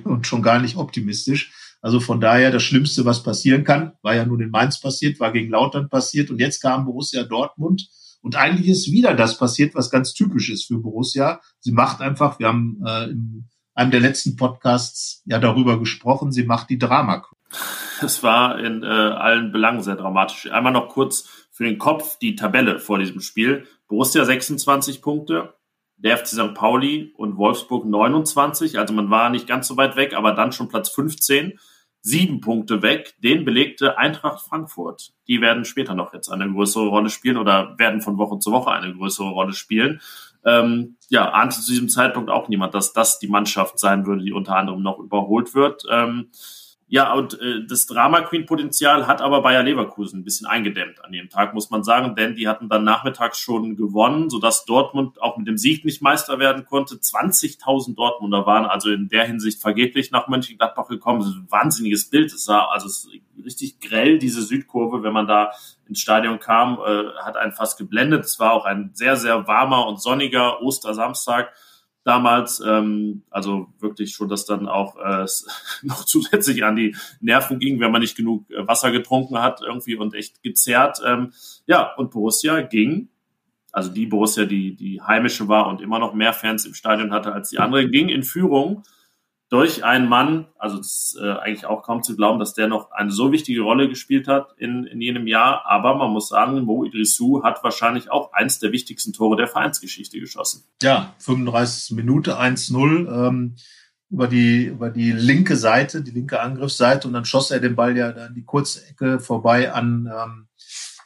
und schon gar nicht optimistisch. Also von daher, das Schlimmste, was passieren kann, war ja nur in Mainz passiert, war gegen Lautern passiert und jetzt kam Borussia Dortmund und eigentlich ist wieder das passiert, was ganz typisch ist für Borussia. Sie macht einfach, wir haben äh, in einem der letzten Podcasts ja darüber gesprochen, sie macht die Drama. Es war in äh, allen Belangen sehr dramatisch. Einmal noch kurz für den Kopf die Tabelle vor diesem Spiel. Borussia 26 Punkte, der FC St. Pauli und Wolfsburg 29. Also man war nicht ganz so weit weg, aber dann schon Platz 15 sieben Punkte weg. Den belegte Eintracht Frankfurt. Die werden später noch jetzt eine größere Rolle spielen oder werden von Woche zu Woche eine größere Rolle spielen. Ähm, ja, ahnte zu diesem Zeitpunkt auch niemand, dass das die Mannschaft sein würde, die unter anderem noch überholt wird. Ähm, ja, und äh, das Drama Queen Potenzial hat aber Bayer Leverkusen ein bisschen eingedämmt an dem Tag, muss man sagen, denn die hatten dann nachmittags schon gewonnen, sodass Dortmund auch mit dem Sieg nicht Meister werden konnte. 20.000 Dortmunder waren also in der Hinsicht vergeblich nach Mönchengladbach gekommen. Das ist ein wahnsinniges Bild. Es sah also es richtig grell, diese Südkurve, wenn man da ins Stadion kam, äh, hat einen fast geblendet. Es war auch ein sehr, sehr warmer und sonniger Ostersamstag damals. Ähm, also wirklich schon, dass dann auch äh, <laughs> noch zusätzlich an die Nerven ging, wenn man nicht genug äh, Wasser getrunken hat irgendwie und echt gezerrt. Ähm, ja, und Borussia ging, also die Borussia, die die heimische war und immer noch mehr Fans im Stadion hatte als die andere, ging in Führung durch einen Mann, also das ist äh, eigentlich auch kaum zu glauben, dass der noch eine so wichtige Rolle gespielt hat in, in jenem Jahr. Aber man muss sagen, Mo Idrissou hat wahrscheinlich auch eins der wichtigsten Tore der Vereinsgeschichte geschossen. Ja, 35 Minute 1-0 ähm, über, die, über die linke Seite, die linke Angriffsseite und dann schoss er den Ball ja dann die kurze Ecke vorbei an ähm,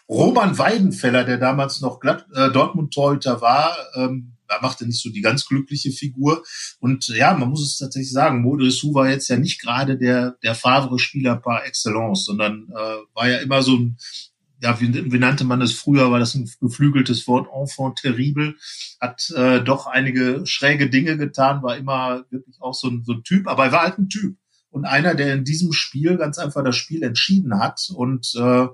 Roman Weidenfeller, der damals noch Glatt, äh, Dortmund-Torhüter war. Ähm, da machte nicht so die ganz glückliche Figur. Und ja, man muss es tatsächlich sagen, Modric war jetzt ja nicht gerade der, der Favre-Spieler par excellence, sondern äh, war ja immer so ein, ja, wie, wie nannte man es früher, war das ein geflügeltes Wort, enfant terrible, hat äh, doch einige schräge Dinge getan, war immer wirklich auch so ein, so ein Typ, aber er war halt ein Typ. Und einer, der in diesem Spiel ganz einfach das Spiel entschieden hat und äh,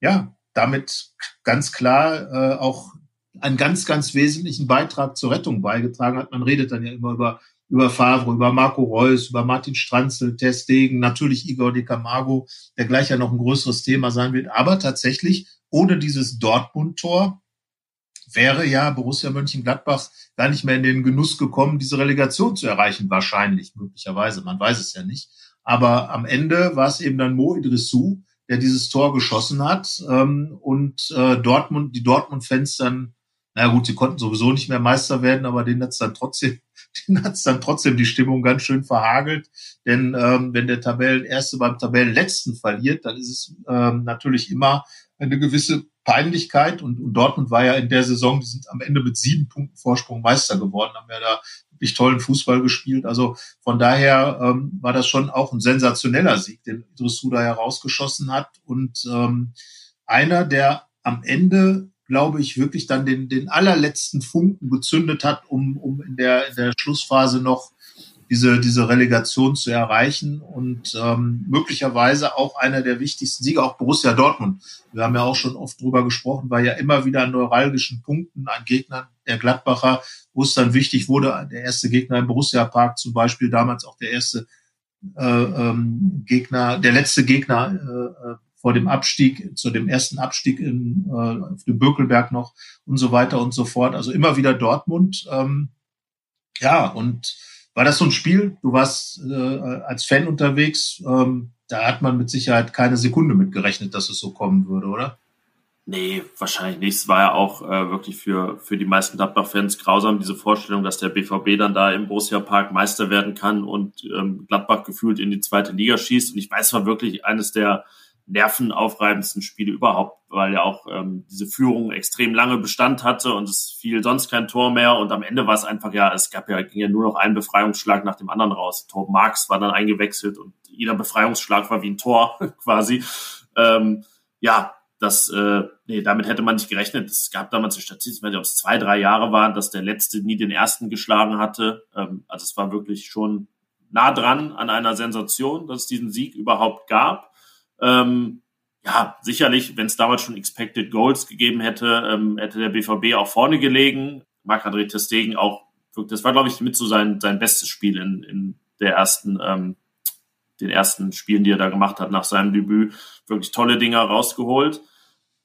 ja, damit ganz klar äh, auch einen ganz, ganz wesentlichen Beitrag zur Rettung beigetragen hat. Man redet dann ja immer über, über Favre, über Marco Reus, über Martin Stranzel, Testegen, natürlich Igor de Camargo, der gleich ja noch ein größeres Thema sein wird. Aber tatsächlich, ohne dieses Dortmund-Tor wäre ja Borussia Mönchengladbach gar nicht mehr in den Genuss gekommen, diese Relegation zu erreichen. Wahrscheinlich, möglicherweise. Man weiß es ja nicht. Aber am Ende war es eben dann Mo Idrissou, der dieses Tor geschossen hat ähm, und äh, Dortmund, die Dortmund-Fans dann na gut, sie konnten sowieso nicht mehr Meister werden, aber denen hat's dann trotzdem, <laughs> denen hat's dann trotzdem die Stimmung ganz schön verhagelt. Denn ähm, wenn der Tabellenerste beim Tabellenletzten verliert, dann ist es ähm, natürlich immer eine gewisse Peinlichkeit. Und, und Dortmund war ja in der Saison, die sind am Ende mit sieben Punkten Vorsprung Meister geworden, haben ja da wirklich tollen Fußball gespielt. Also von daher ähm, war das schon auch ein sensationeller Sieg, den Idris Suda herausgeschossen hat. Und ähm, einer, der am Ende glaube ich, wirklich dann den, den allerletzten Funken gezündet hat, um, um in, der, in der Schlussphase noch diese, diese Relegation zu erreichen und ähm, möglicherweise auch einer der wichtigsten Sieger, auch Borussia Dortmund. Wir haben ja auch schon oft drüber gesprochen, war ja immer wieder an neuralgischen Punkten an Gegnern der Gladbacher, wo es dann wichtig wurde, der erste Gegner im Borussia Park zum Beispiel, damals auch der erste äh, ähm, Gegner, der letzte Gegner äh, äh vor dem Abstieg, zu dem ersten Abstieg in, äh, auf dem Bökelberg noch und so weiter und so fort. Also immer wieder Dortmund. Ähm, ja, und war das so ein Spiel? Du warst äh, als Fan unterwegs. Ähm, da hat man mit Sicherheit keine Sekunde mit gerechnet, dass es so kommen würde, oder? Nee, wahrscheinlich nicht. Es war ja auch äh, wirklich für, für die meisten Gladbach-Fans grausam, diese Vorstellung, dass der BVB dann da im Borussia Park Meister werden kann und ähm, Gladbach gefühlt in die zweite Liga schießt. Und ich weiß, war wirklich eines der nervenaufreibendsten Spiele überhaupt, weil ja auch ähm, diese Führung extrem lange Bestand hatte und es fiel sonst kein Tor mehr und am Ende war es einfach ja, es gab ja, ging ja nur noch ein Befreiungsschlag nach dem anderen raus. Torben Marx war dann eingewechselt und jeder Befreiungsschlag war wie ein Tor <laughs> quasi. Ähm, ja, das, äh, nee, damit hätte man nicht gerechnet. Es gab damals eine Statistik, wenn ob es zwei, drei Jahre waren, dass der letzte nie den ersten geschlagen hatte. Ähm, also es war wirklich schon nah dran an einer Sensation, dass es diesen Sieg überhaupt gab. Ähm, ja, sicherlich, wenn es damals schon Expected Goals gegeben hätte, ähm, hätte der BVB auch vorne gelegen. Marc-André Testegen auch, das war, glaube ich, mit so sein, sein bestes Spiel in, in der ersten, ähm, den ersten Spielen, die er da gemacht hat nach seinem Debüt. Wirklich tolle Dinger rausgeholt.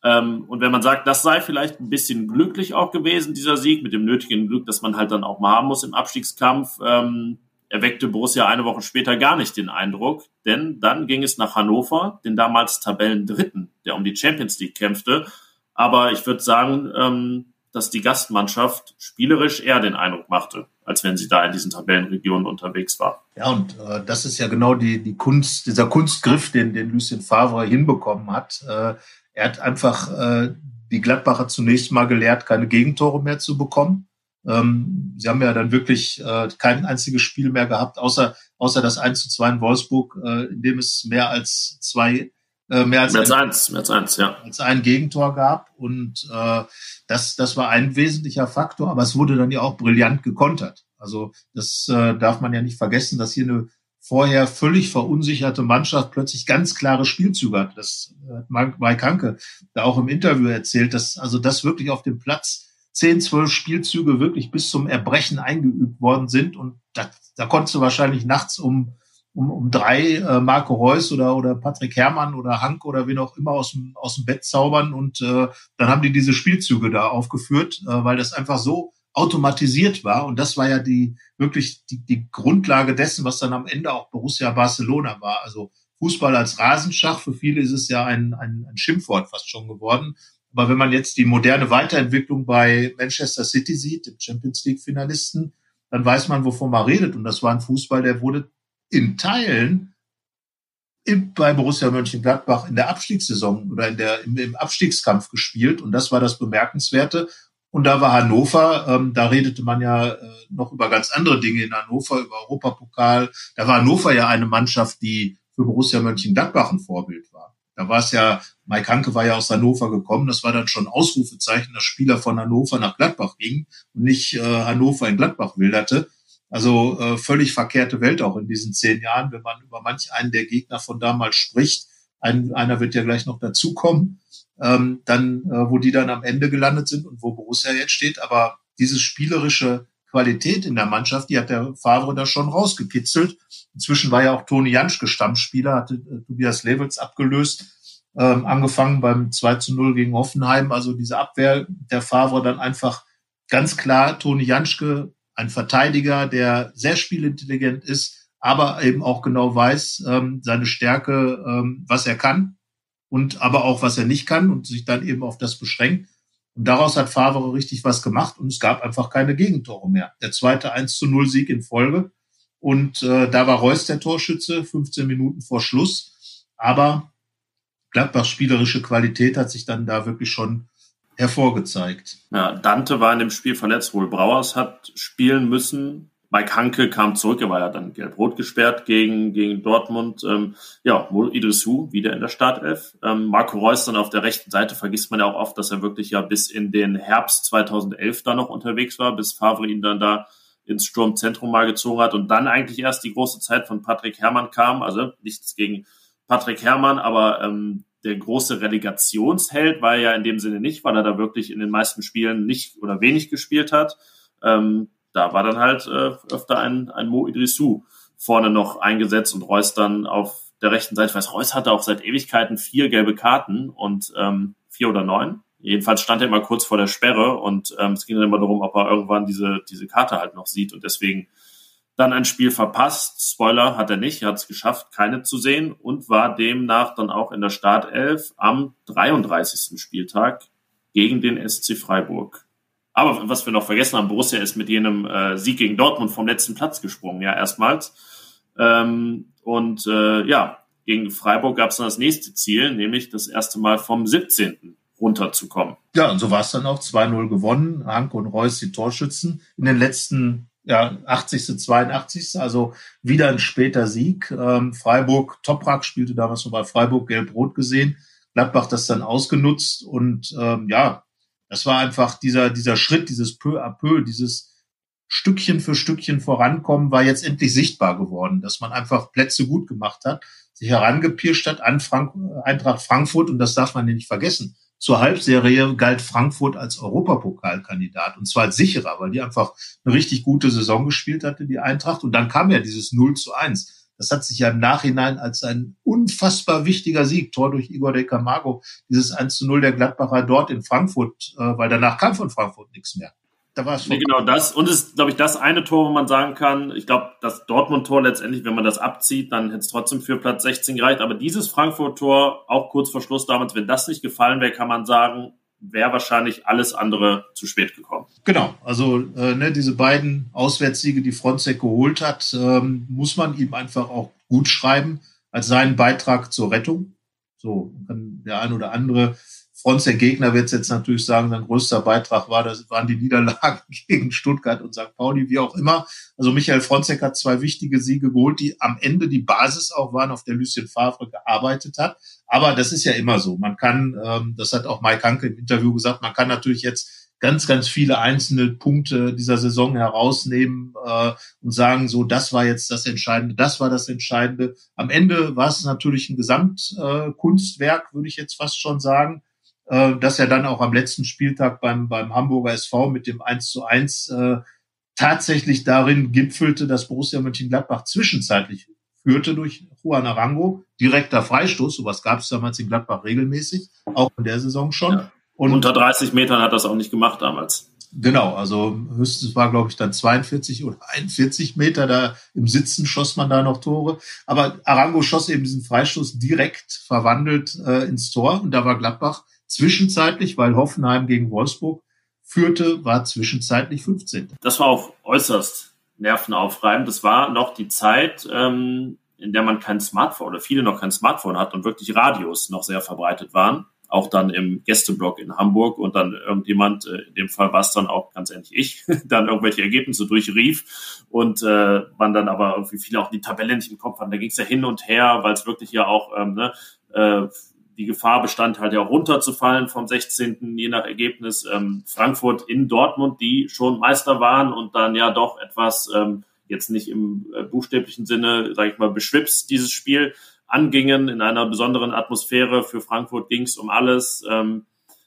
Ähm, und wenn man sagt, das sei vielleicht ein bisschen glücklich auch gewesen, dieser Sieg, mit dem nötigen Glück, dass man halt dann auch mal haben muss im Abstiegskampf, ähm, erweckte Borussia eine Woche später gar nicht den Eindruck, denn dann ging es nach Hannover, den damals Tabellendritten, der um die Champions League kämpfte. Aber ich würde sagen, ähm, dass die Gastmannschaft spielerisch eher den Eindruck machte, als wenn sie da in diesen Tabellenregionen unterwegs war. Ja, und äh, das ist ja genau die, die Kunst, dieser Kunstgriff, den, den Lucien Favre hinbekommen hat. Äh, er hat einfach äh, die Gladbacher zunächst mal gelehrt, keine Gegentore mehr zu bekommen. Ähm, sie haben ja dann wirklich äh, kein einziges Spiel mehr gehabt, außer, außer das 1 zu 2 in Wolfsburg, äh, in dem es mehr als zwei, äh, mehr als, mehr als ein, eins, mehr als eins, ja. Als ein Gegentor gab. Und äh, das, das war ein wesentlicher Faktor, aber es wurde dann ja auch brillant gekontert. Also das äh, darf man ja nicht vergessen, dass hier eine vorher völlig verunsicherte Mannschaft plötzlich ganz klare Spielzüge hat. Das hat Mike Hanke da auch im Interview erzählt, dass also das wirklich auf dem Platz zehn, zwölf Spielzüge wirklich bis zum Erbrechen eingeübt worden sind. Und da, da konntest du wahrscheinlich nachts um, um, um drei äh, Marco Reus oder, oder Patrick Herrmann oder Hank oder wen auch immer aus dem, aus dem Bett zaubern. Und äh, dann haben die diese Spielzüge da aufgeführt, äh, weil das einfach so automatisiert war. Und das war ja die wirklich die, die Grundlage dessen, was dann am Ende auch Borussia Barcelona war. Also Fußball als Rasenschach, für viele ist es ja ein, ein, ein Schimpfwort fast schon geworden. Aber wenn man jetzt die moderne Weiterentwicklung bei Manchester City sieht, dem Champions League Finalisten, dann weiß man, wovon man redet. Und das war ein Fußball, der wurde in Teilen bei Borussia Mönchengladbach in der Abstiegssaison oder in der, im, im Abstiegskampf gespielt. Und das war das Bemerkenswerte. Und da war Hannover, ähm, da redete man ja äh, noch über ganz andere Dinge in Hannover, über Europapokal. Da war Hannover ja eine Mannschaft, die für Borussia Mönchengladbach ein Vorbild war. Da war es ja, Mike Hanke war ja aus Hannover gekommen, das war dann schon Ausrufezeichen, dass Spieler von Hannover nach Gladbach gingen und nicht äh, Hannover in Gladbach wilderte. Also äh, völlig verkehrte Welt auch in diesen zehn Jahren, wenn man über manch einen der Gegner von damals spricht. Ein, einer wird ja gleich noch dazukommen, ähm, dann, äh, wo die dann am Ende gelandet sind und wo Borussia jetzt steht. Aber diese spielerische Qualität in der Mannschaft, die hat der Favre da schon rausgekitzelt. Inzwischen war ja auch Toni Janschke Stammspieler, hatte äh, Tobias Levels abgelöst, ähm, angefangen beim 2 zu 0 gegen Hoffenheim. Also diese Abwehr der Favre dann einfach ganz klar Toni Janschke, ein Verteidiger, der sehr spielintelligent ist, aber eben auch genau weiß, ähm, seine Stärke, ähm, was er kann und aber auch was er nicht kann und sich dann eben auf das beschränkt. Und daraus hat Favre richtig was gemacht und es gab einfach keine Gegentore mehr. Der zweite 1 zu 0 Sieg in Folge. Und äh, da war Reus der Torschütze, 15 Minuten vor Schluss. Aber Gladbachs spielerische Qualität hat sich dann da wirklich schon hervorgezeigt. Ja, Dante war in dem Spiel verletzt, wohl Brauers hat spielen müssen. Mike Hanke kam zurück, er war ja dann gelb-rot gesperrt gegen, gegen Dortmund. Ähm, ja, Idrisu wieder in der Startelf. Ähm, Marco Reus dann auf der rechten Seite vergisst man ja auch oft, dass er wirklich ja bis in den Herbst 2011 da noch unterwegs war, bis Favre ihn dann da ins Sturmzentrum mal gezogen hat und dann eigentlich erst die große Zeit von Patrick Herrmann kam. Also nichts gegen Patrick Herrmann, aber ähm, der große Relegationsheld war er ja in dem Sinne nicht, weil er da wirklich in den meisten Spielen nicht oder wenig gespielt hat. Ähm, da war dann halt äh, öfter ein, ein Mo Idrissou vorne noch eingesetzt und Reus dann auf der rechten Seite. Ich weiß, Reus hatte auch seit Ewigkeiten vier gelbe Karten und ähm, vier oder neun. Jedenfalls stand er immer kurz vor der Sperre und ähm, es ging dann immer darum, ob er irgendwann diese, diese Karte halt noch sieht und deswegen dann ein Spiel verpasst. Spoiler hat er nicht, er hat es geschafft, keine zu sehen und war demnach dann auch in der Startelf am 33. Spieltag gegen den SC Freiburg. Aber was wir noch vergessen haben, Borussia ist mit jenem äh, Sieg gegen Dortmund vom letzten Platz gesprungen, ja, erstmals. Ähm, und äh, ja, gegen Freiburg gab es dann das nächste Ziel, nämlich das erste Mal vom 17. runterzukommen. Ja, und so war es dann auch 2-0 gewonnen. Hanke und Reus die Torschützen in den letzten ja, 80., 82., also wieder ein später Sieg. Ähm, Freiburg, Toprak spielte damals noch bei Freiburg, gelb-rot gesehen. Gladbach das dann ausgenutzt und ähm, ja, das war einfach dieser, dieser Schritt, dieses peu à peu, dieses Stückchen für Stückchen vorankommen, war jetzt endlich sichtbar geworden, dass man einfach Plätze gut gemacht hat, sich herangepirscht hat an Frank Eintracht Frankfurt und das darf man nicht vergessen. Zur Halbserie galt Frankfurt als Europapokalkandidat und zwar als sicherer, weil die einfach eine richtig gute Saison gespielt hatte, die Eintracht. Und dann kam ja dieses 0 zu 1. Das hat sich ja im Nachhinein als ein unfassbar wichtiger Sieg, Tor durch Igor de Camargo, dieses 1 zu 0 der Gladbacher dort in Frankfurt, äh, weil danach kam von Frankfurt nichts mehr. Da war es nee, genau das. Und es ist, glaube ich, das eine Tor, wo man sagen kann, ich glaube, das Dortmund-Tor letztendlich, wenn man das abzieht, dann hätte es trotzdem für Platz 16 gereicht. Aber dieses Frankfurt-Tor, auch kurz vor Schluss damals, wenn das nicht gefallen wäre, kann man sagen, wäre wahrscheinlich alles andere zu spät gekommen. Genau, also äh, ne, diese beiden Auswärtssiege, die Fronzek geholt hat, ähm, muss man ihm einfach auch gut schreiben als seinen Beitrag zur Rettung. So kann der ein oder andere Front der Gegner wird jetzt natürlich sagen, sein größter Beitrag war, das waren die Niederlagen <laughs> gegen Stuttgart und St. Pauli, wie auch immer. Also Michael Fronzek hat zwei wichtige Siege geholt, die am Ende die Basis auch waren, auf der Lucien Favre gearbeitet hat. Aber das ist ja immer so. Man kann, ähm, das hat auch Mike Hanke im Interview gesagt, man kann natürlich jetzt ganz, ganz viele einzelne Punkte dieser Saison herausnehmen äh, und sagen, so, das war jetzt das Entscheidende, das war das Entscheidende. Am Ende war es natürlich ein Gesamtkunstwerk, äh, würde ich jetzt fast schon sagen äh, dass er dann auch am letzten Spieltag beim, beim Hamburger SV mit dem 1 zu 1 äh, tatsächlich darin gipfelte, dass Borussia Mönchengladbach zwischenzeitlich führte durch Juan Arango. Direkter Freistoß, sowas gab es damals in Gladbach regelmäßig, auch in der Saison schon. Ja. Und unter 30 Metern hat das auch nicht gemacht damals. Genau, also höchstens war, glaube ich, dann 42 oder <laughs> 41 Meter. Da im Sitzen schoss man da noch Tore. Aber Arango schoss eben diesen Freistoß direkt verwandelt äh, ins Tor. Und da war Gladbach Zwischenzeitlich, weil Hoffenheim gegen Wolfsburg führte, war zwischenzeitlich 15. Das war auch äußerst nervenaufreibend. Das war noch die Zeit, ähm, in der man kein Smartphone oder viele noch kein Smartphone hat und wirklich Radios noch sehr verbreitet waren. Auch dann im Gästeblock in Hamburg und dann irgendjemand, äh, in dem Fall war es dann auch ganz ehrlich ich, <laughs> dann irgendwelche Ergebnisse durchrief und äh, man dann aber irgendwie viele auch die Tabelle nicht im Kopf hatten. Da ging es ja hin und her, weil es wirklich ja auch ähm, ne, äh, die Gefahr bestand halt ja runterzufallen vom 16. je nach Ergebnis. Ähm, Frankfurt in Dortmund, die schon Meister waren und dann ja doch etwas, ähm, jetzt nicht im äh, buchstäblichen Sinne, sage ich mal, beschwipst dieses Spiel angingen. In einer besonderen Atmosphäre für Frankfurt ging es um alles. Ähm,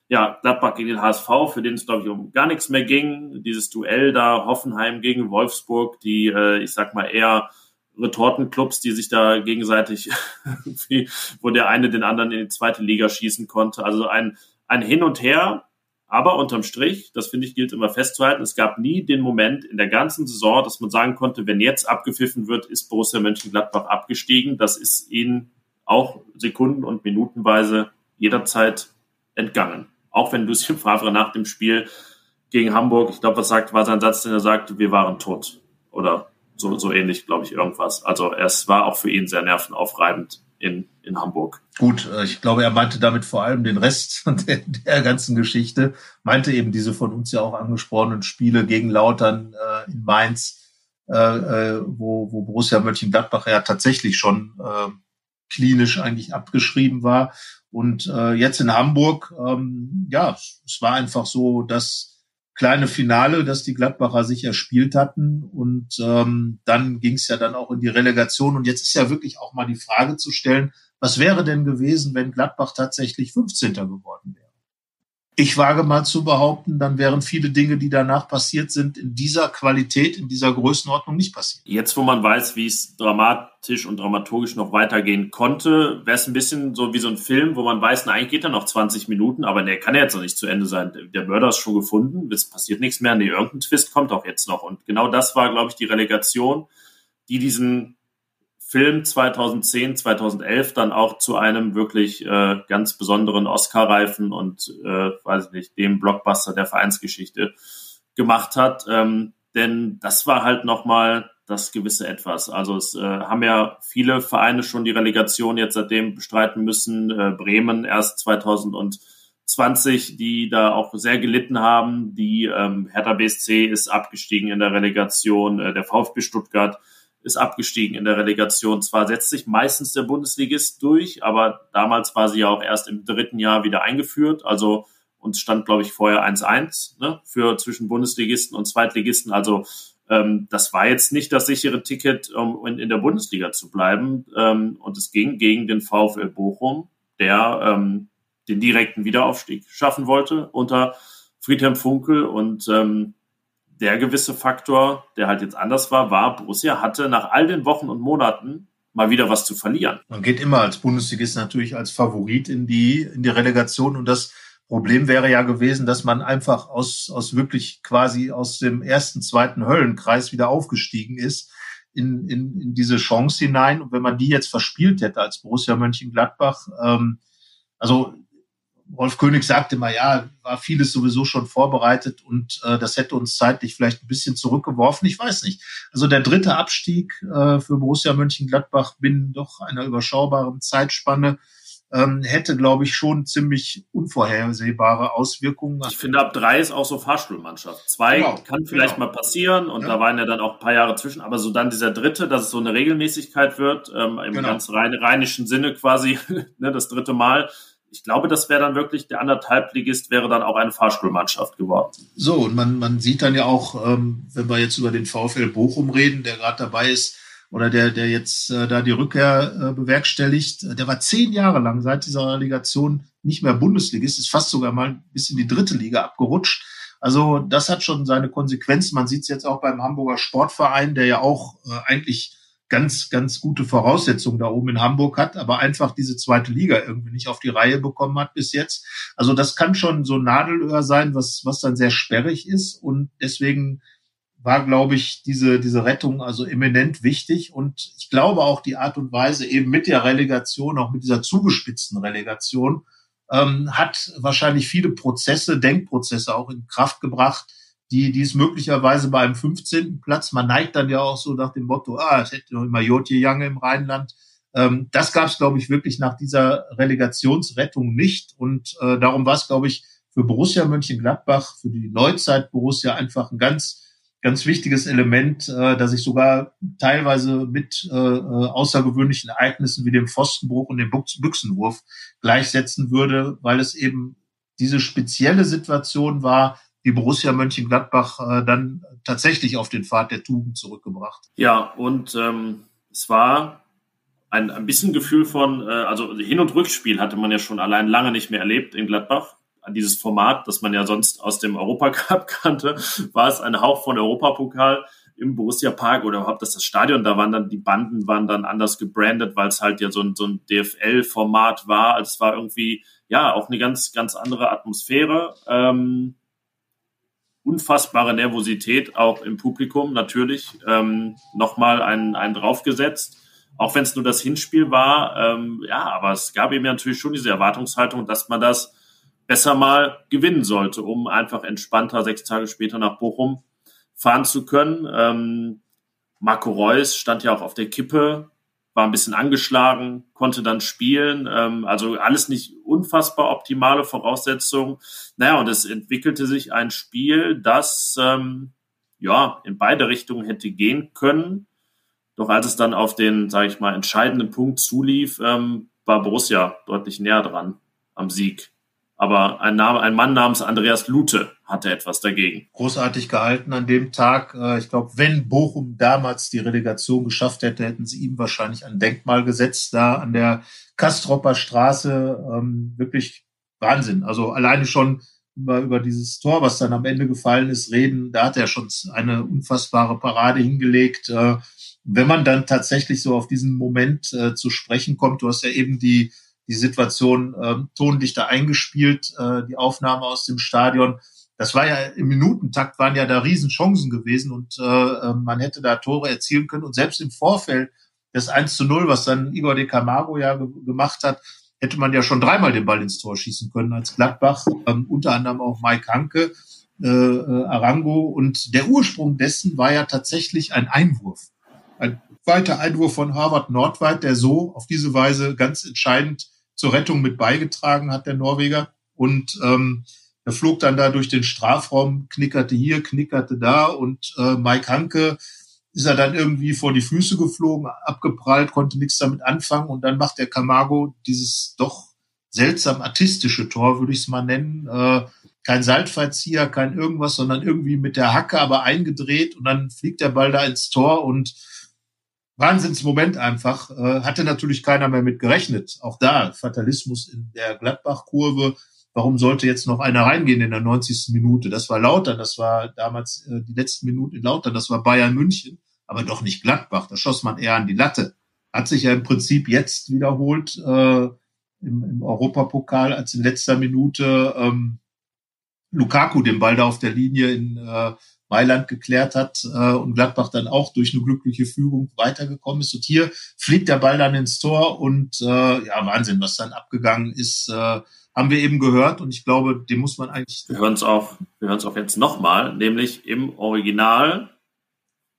ja, Gladbach gegen den HSV, für den es, glaube ich, um gar nichts mehr ging. Dieses Duell da, Hoffenheim gegen Wolfsburg, die, äh, ich sag mal, eher Retortenclubs, die sich da gegenseitig, <laughs> wo der eine den anderen in die zweite Liga schießen konnte. Also ein, ein Hin und Her, aber unterm Strich, das finde ich gilt immer festzuhalten, es gab nie den Moment in der ganzen Saison, dass man sagen konnte, wenn jetzt abgepfiffen wird, ist Borussia Mönchengladbach abgestiegen. Das ist ihnen auch sekunden- und minutenweise jederzeit entgangen. Auch wenn Lucien Favre nach dem Spiel gegen Hamburg, ich glaube, was sagt, war sein Satz, den er sagte, wir waren tot. Oder so, so ähnlich, glaube ich, irgendwas. Also es war auch für ihn sehr nervenaufreibend in, in Hamburg. Gut, äh, ich glaube, er meinte damit vor allem den Rest <laughs> der, der ganzen Geschichte, meinte eben diese von uns ja auch angesprochenen Spiele gegen Lautern äh, in Mainz, äh, äh, wo, wo Borussia Mönchengladbach ja tatsächlich schon äh, klinisch eigentlich abgeschrieben war. Und äh, jetzt in Hamburg, ähm, ja, es war einfach so, dass kleine Finale, das die Gladbacher sich erspielt hatten. Und ähm, dann ging es ja dann auch in die Relegation. Und jetzt ist ja wirklich auch mal die Frage zu stellen, was wäre denn gewesen, wenn Gladbach tatsächlich 15. geworden wäre? Ich wage mal zu behaupten, dann wären viele Dinge, die danach passiert sind, in dieser Qualität, in dieser Größenordnung nicht passiert. Jetzt, wo man weiß, wie es dramatisch und dramaturgisch noch weitergehen konnte, wäre es ein bisschen so wie so ein Film, wo man weiß, na, eigentlich geht er noch 20 Minuten, aber der kann ja jetzt noch nicht zu Ende sein. Der Mörder ist schon gefunden, es passiert nichts mehr, nee, irgendein Twist kommt auch jetzt noch. Und genau das war, glaube ich, die Relegation, die diesen Film 2010, 2011 dann auch zu einem wirklich äh, ganz besonderen Oscar-Reifen und, äh, weiß ich nicht, dem Blockbuster der Vereinsgeschichte gemacht hat. Ähm, denn das war halt nochmal das gewisse Etwas. Also es äh, haben ja viele Vereine schon die Relegation jetzt seitdem bestreiten müssen. Äh, Bremen erst 2020, die da auch sehr gelitten haben. Die ähm, Hertha BSC ist abgestiegen in der Relegation. Äh, der VfB Stuttgart ist abgestiegen in der Relegation. Zwar setzt sich meistens der Bundesligist durch, aber damals war sie ja auch erst im dritten Jahr wieder eingeführt. Also uns stand, glaube ich, vorher 1-1 ne, für zwischen Bundesligisten und Zweitligisten. Also ähm, das war jetzt nicht das sichere Ticket, um in, in der Bundesliga zu bleiben. Ähm, und es ging gegen den VfL Bochum, der ähm, den direkten Wiederaufstieg schaffen wollte unter Friedhelm Funkel. Und ähm, der gewisse Faktor, der halt jetzt anders war, war, Borussia hatte nach all den Wochen und Monaten mal wieder was zu verlieren. Man geht immer als Bundesligist natürlich als Favorit in die, in die Relegation und das Problem wäre ja gewesen, dass man einfach aus, aus wirklich quasi aus dem ersten, zweiten Höllenkreis wieder aufgestiegen ist in, in, in diese Chance hinein. Und wenn man die jetzt verspielt hätte als Borussia Mönchengladbach, ähm, also Wolf König sagte mal, ja, war vieles sowieso schon vorbereitet und äh, das hätte uns zeitlich vielleicht ein bisschen zurückgeworfen. Ich weiß nicht. Also der dritte Abstieg äh, für Borussia Mönchengladbach binnen doch einer überschaubaren Zeitspanne ähm, hätte, glaube ich, schon ziemlich unvorhersehbare Auswirkungen. Ich finde, ab drei ist auch so Fahrstuhlmannschaft. Zwei genau, kann vielleicht genau. mal passieren und ja. da waren ja dann auch ein paar Jahre zwischen, aber so dann dieser dritte, dass es so eine Regelmäßigkeit wird, ähm, im genau. ganz rein, rheinischen Sinne quasi, <laughs> ne, das dritte Mal. Ich glaube, das wäre dann wirklich, der anderthalbligist wäre dann auch eine Fahrstuhlmannschaft geworden. So, und man, man sieht dann ja auch, ähm, wenn wir jetzt über den VfL Bochum reden, der gerade dabei ist, oder der, der jetzt äh, da die Rückkehr äh, bewerkstelligt, der war zehn Jahre lang seit dieser Relegation nicht mehr Bundesligist, ist fast sogar mal bis in die dritte Liga abgerutscht. Also das hat schon seine Konsequenzen. Man sieht es jetzt auch beim Hamburger Sportverein, der ja auch äh, eigentlich ganz, ganz gute Voraussetzungen da oben in Hamburg hat, aber einfach diese zweite Liga irgendwie nicht auf die Reihe bekommen hat bis jetzt. Also das kann schon so Nadelöhr sein, was, was dann sehr sperrig ist und deswegen war, glaube ich, diese, diese Rettung also eminent wichtig. Und ich glaube auch die Art und Weise eben mit der Relegation, auch mit dieser zugespitzten Relegation, ähm, hat wahrscheinlich viele Prozesse, Denkprozesse auch in Kraft gebracht, die, die es möglicherweise bei einem 15. Platz, man neigt dann ja auch so nach dem Motto, ah, es hätte noch immer Jotje Jange im Rheinland. Ähm, das gab es, glaube ich, wirklich nach dieser Relegationsrettung nicht. Und äh, darum war es, glaube ich, für Borussia Mönchengladbach, für die Neuzeit Borussia einfach ein ganz ganz wichtiges Element, äh, das ich sogar teilweise mit äh, äh, außergewöhnlichen Ereignissen wie dem Pfostenbruch und dem Büchsenwurf gleichsetzen würde, weil es eben diese spezielle Situation war, die Borussia Mönchengladbach äh, dann tatsächlich auf den Pfad der Tugend zurückgebracht. Ja, und ähm, es war ein, ein bisschen Gefühl von, äh, also Hin- und Rückspiel hatte man ja schon allein lange nicht mehr erlebt in Gladbach dieses Format, das man ja sonst aus dem Europacup <laughs> kannte, war es ein Hauch von Europapokal im Borussia Park oder überhaupt das, das Stadion, da waren dann die Banden waren dann anders gebrandet, weil es halt ja so ein, so ein DFL-Format war. Also es war irgendwie ja auch eine ganz, ganz andere Atmosphäre. Ähm, unfassbare Nervosität auch im Publikum natürlich. Ähm, Nochmal einen, einen draufgesetzt. Auch wenn es nur das Hinspiel war, ähm, ja, aber es gab eben natürlich schon diese Erwartungshaltung, dass man das besser mal gewinnen sollte, um einfach entspannter sechs Tage später nach Bochum fahren zu können. Ähm, Marco Reus stand ja auch auf der Kippe, war ein bisschen angeschlagen, konnte dann spielen. Ähm, also alles nicht unfassbar optimale Voraussetzungen. Naja, und es entwickelte sich ein Spiel, das ähm, ja in beide Richtungen hätte gehen können. Doch als es dann auf den, sage ich mal, entscheidenden Punkt zulief, ähm, war Borussia deutlich näher dran am Sieg. Aber ein, Name, ein Mann namens Andreas Lute hatte etwas dagegen. Großartig gehalten an dem Tag. Äh, ich glaube, wenn Bochum damals die Relegation geschafft hätte, hätten sie ihm wahrscheinlich ein Denkmal gesetzt, da an der Kastropper Straße. Ähm, wirklich Wahnsinn. Also alleine schon über, dieses Tor, was dann am Ende gefallen ist, reden, da hat er schon eine unfassbare Parade hingelegt. Äh, wenn man dann tatsächlich so auf diesen Moment äh, zu sprechen kommt, du hast ja eben die die Situation äh, tondichter eingespielt, äh, die Aufnahme aus dem Stadion. Das war ja im Minutentakt waren ja da Riesenchancen gewesen und äh, ähm, man hätte da Tore erzielen können. Und selbst im Vorfeld des 1 zu 0, was dann Igor de Camargo ja ge gemacht hat, hätte man ja schon dreimal den Ball ins Tor schießen können als Gladbach, ähm, unter anderem auch Mike Hanke, äh, äh, Arango. Und der Ursprung dessen war ja tatsächlich ein Einwurf weiter Einwurf von Harvard Nordweit, der so auf diese Weise ganz entscheidend zur Rettung mit beigetragen hat, der Norweger. Und ähm, er flog dann da durch den Strafraum, knickerte hier, knickerte da und äh, Mike Hanke ist er dann irgendwie vor die Füße geflogen, abgeprallt, konnte nichts damit anfangen und dann macht der Camargo dieses doch seltsam artistische Tor, würde ich es mal nennen. Äh, kein Saltverzieher, kein irgendwas, sondern irgendwie mit der Hacke aber eingedreht und dann fliegt der Ball da ins Tor und Wahnsinnsmoment einfach. Äh, hatte natürlich keiner mehr mit gerechnet. Auch da Fatalismus in der Gladbach-Kurve. Warum sollte jetzt noch einer reingehen in der 90. Minute? Das war Lautern, das war damals äh, die letzten Minuten in Lautern, das war Bayern München, aber doch nicht Gladbach. Da schoss man eher an die Latte. Hat sich ja im Prinzip jetzt wiederholt äh, im, im Europapokal, als in letzter Minute ähm, Lukaku den Ball da auf der Linie in äh, Mailand geklärt hat äh, und Gladbach dann auch durch eine glückliche Führung weitergekommen ist. Und hier fliegt der Ball dann ins Tor und äh, ja, Wahnsinn, was dann abgegangen ist, äh, haben wir eben gehört und ich glaube, dem muss man eigentlich. Wir hören es auch, wir hören es auch jetzt nochmal, nämlich im Original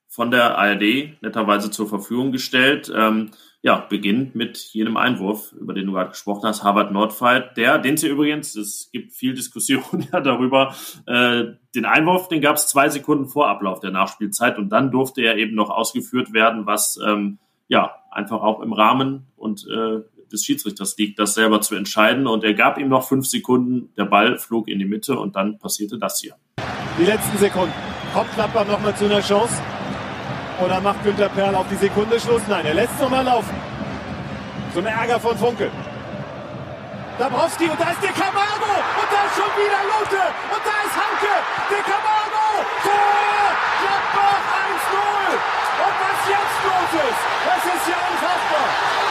von der ARD netterweise zur Verfügung gestellt. Ähm, ja, beginnt mit jenem Einwurf, über den du gerade gesprochen hast, Harvard Nordfight, der, den sie übrigens, es gibt viel Diskussion <laughs> ja darüber, äh, den Einwurf, den gab es zwei Sekunden vor Ablauf der Nachspielzeit und dann durfte er eben noch ausgeführt werden, was ähm, ja einfach auch im Rahmen und äh, des Schiedsrichters liegt, das selber zu entscheiden. Und er gab ihm noch fünf Sekunden, der Ball flog in die Mitte und dann passierte das hier. Die letzten Sekunden. Kommt Klappbach nochmal zu einer Chance? Oder macht Günter Perl auf die Sekunde Schluss? Nein, er lässt noch mal laufen. Ein Ärger von Funkel. Dabrowski und da ist der Camargo und da ist schon wieder Lotte und da ist Hanke. Der Camargo. Tor! Gladbach 1-0. Und was jetzt los ist, das ist ja unfassbar.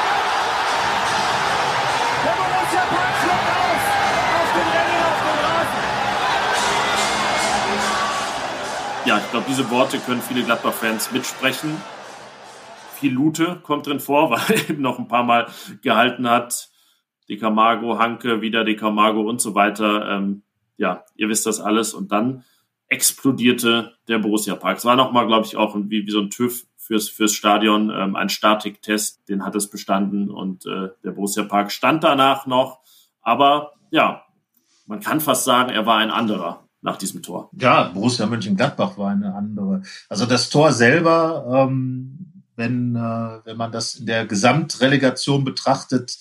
Ja, ich glaube, diese Worte können viele Gladbach-Fans mitsprechen. Viel Lute kommt drin vor, <laughs> weil er eben noch ein paar Mal gehalten hat. De Camargo, Hanke, wieder De Camargo und so weiter. Ähm, ja, ihr wisst das alles. Und dann explodierte der Borussia Park. Es war nochmal, glaube ich, auch wie, wie so ein TÜV fürs, fürs Stadion, ähm, ein Statiktest, den hat es bestanden und äh, der Borussia Park stand danach noch. Aber ja, man kann fast sagen, er war ein anderer nach diesem Tor. Ja, Borussia Mönchengladbach war eine andere. Also das Tor selber, ähm, wenn, äh, wenn man das in der Gesamtrelegation betrachtet,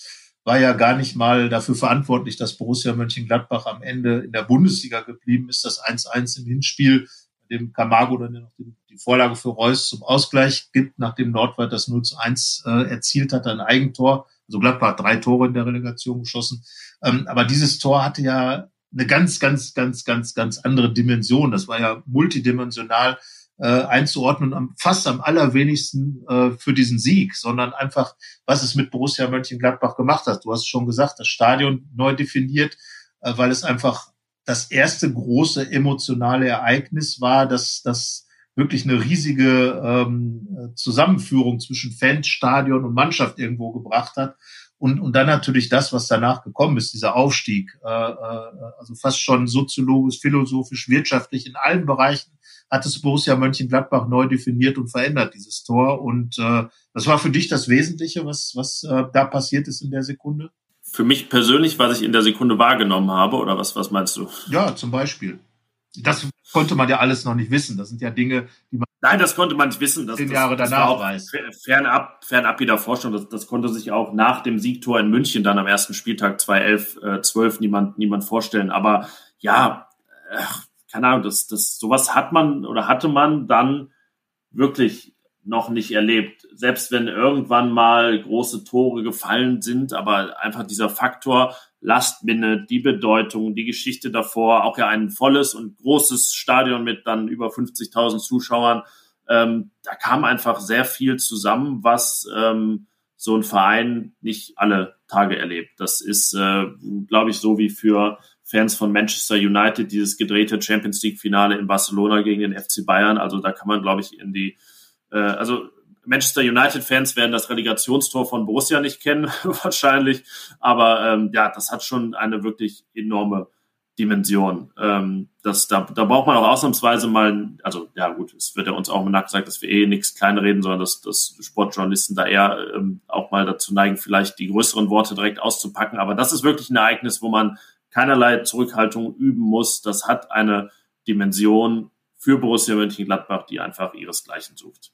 war ja gar nicht mal dafür verantwortlich, dass Borussia Mönchengladbach am Ende in der Bundesliga geblieben ist. Das 1-1 im Hinspiel, bei dem Camargo dann noch die Vorlage für Reus zum Ausgleich gibt, nachdem Nordwald das 0-1 äh, erzielt hat, ein Eigentor. Also Gladbach hat drei Tore in der Relegation geschossen. Ähm, aber dieses Tor hatte ja eine ganz, ganz, ganz, ganz, ganz andere Dimension. Das war ja multidimensional äh, einzuordnen, am, fast am allerwenigsten äh, für diesen Sieg, sondern einfach, was es mit Borussia Mönchengladbach gemacht hat. Du hast schon gesagt, das Stadion neu definiert, äh, weil es einfach das erste große emotionale Ereignis war, dass das wirklich eine riesige ähm, Zusammenführung zwischen Fans, Stadion und Mannschaft irgendwo gebracht hat. Und, und dann natürlich das, was danach gekommen ist, dieser Aufstieg, äh, äh, also fast schon soziologisch, philosophisch, wirtschaftlich, in allen Bereichen hat es Borussia Mönchengladbach neu definiert und verändert, dieses Tor. Und äh, das war für dich das Wesentliche, was, was äh, da passiert ist in der Sekunde? Für mich persönlich, was ich in der Sekunde wahrgenommen habe, oder was, was meinst du? Ja, zum Beispiel. Das konnte man ja alles noch nicht wissen. Das sind ja Dinge, die man Nein, das konnte man nicht wissen. Das, zehn das, Jahre das danach war. Fernab, fernab jeder Forschung. Das, das konnte sich auch nach dem Siegtor in München dann am ersten Spieltag 2011, äh, 12 niemand, niemand vorstellen. Aber ja, äh, keine Ahnung, das, das, sowas hat man oder hatte man dann wirklich noch nicht erlebt. Selbst wenn irgendwann mal große Tore gefallen sind, aber einfach dieser Faktor Last Minute, die Bedeutung, die Geschichte davor, auch ja ein volles und großes Stadion mit dann über 50.000 Zuschauern. Ähm, da kam einfach sehr viel zusammen, was ähm, so ein Verein nicht alle Tage erlebt. Das ist, äh, glaube ich, so wie für Fans von Manchester United dieses gedrehte Champions League Finale in Barcelona gegen den FC Bayern. Also da kann man, glaube ich, in die, äh, also Manchester United-Fans werden das Relegationstor von Borussia nicht kennen, <laughs> wahrscheinlich. Aber ähm, ja, das hat schon eine wirklich enorme Dimension. Ähm, das, da, da braucht man auch ausnahmsweise mal, also ja gut, es wird ja uns auch nachgesagt, dass wir eh nichts kleinreden, sondern dass, dass Sportjournalisten da eher ähm, auch mal dazu neigen, vielleicht die größeren Worte direkt auszupacken. Aber das ist wirklich ein Ereignis, wo man keinerlei Zurückhaltung üben muss. Das hat eine Dimension für Borussia Mönchengladbach, die einfach ihresgleichen sucht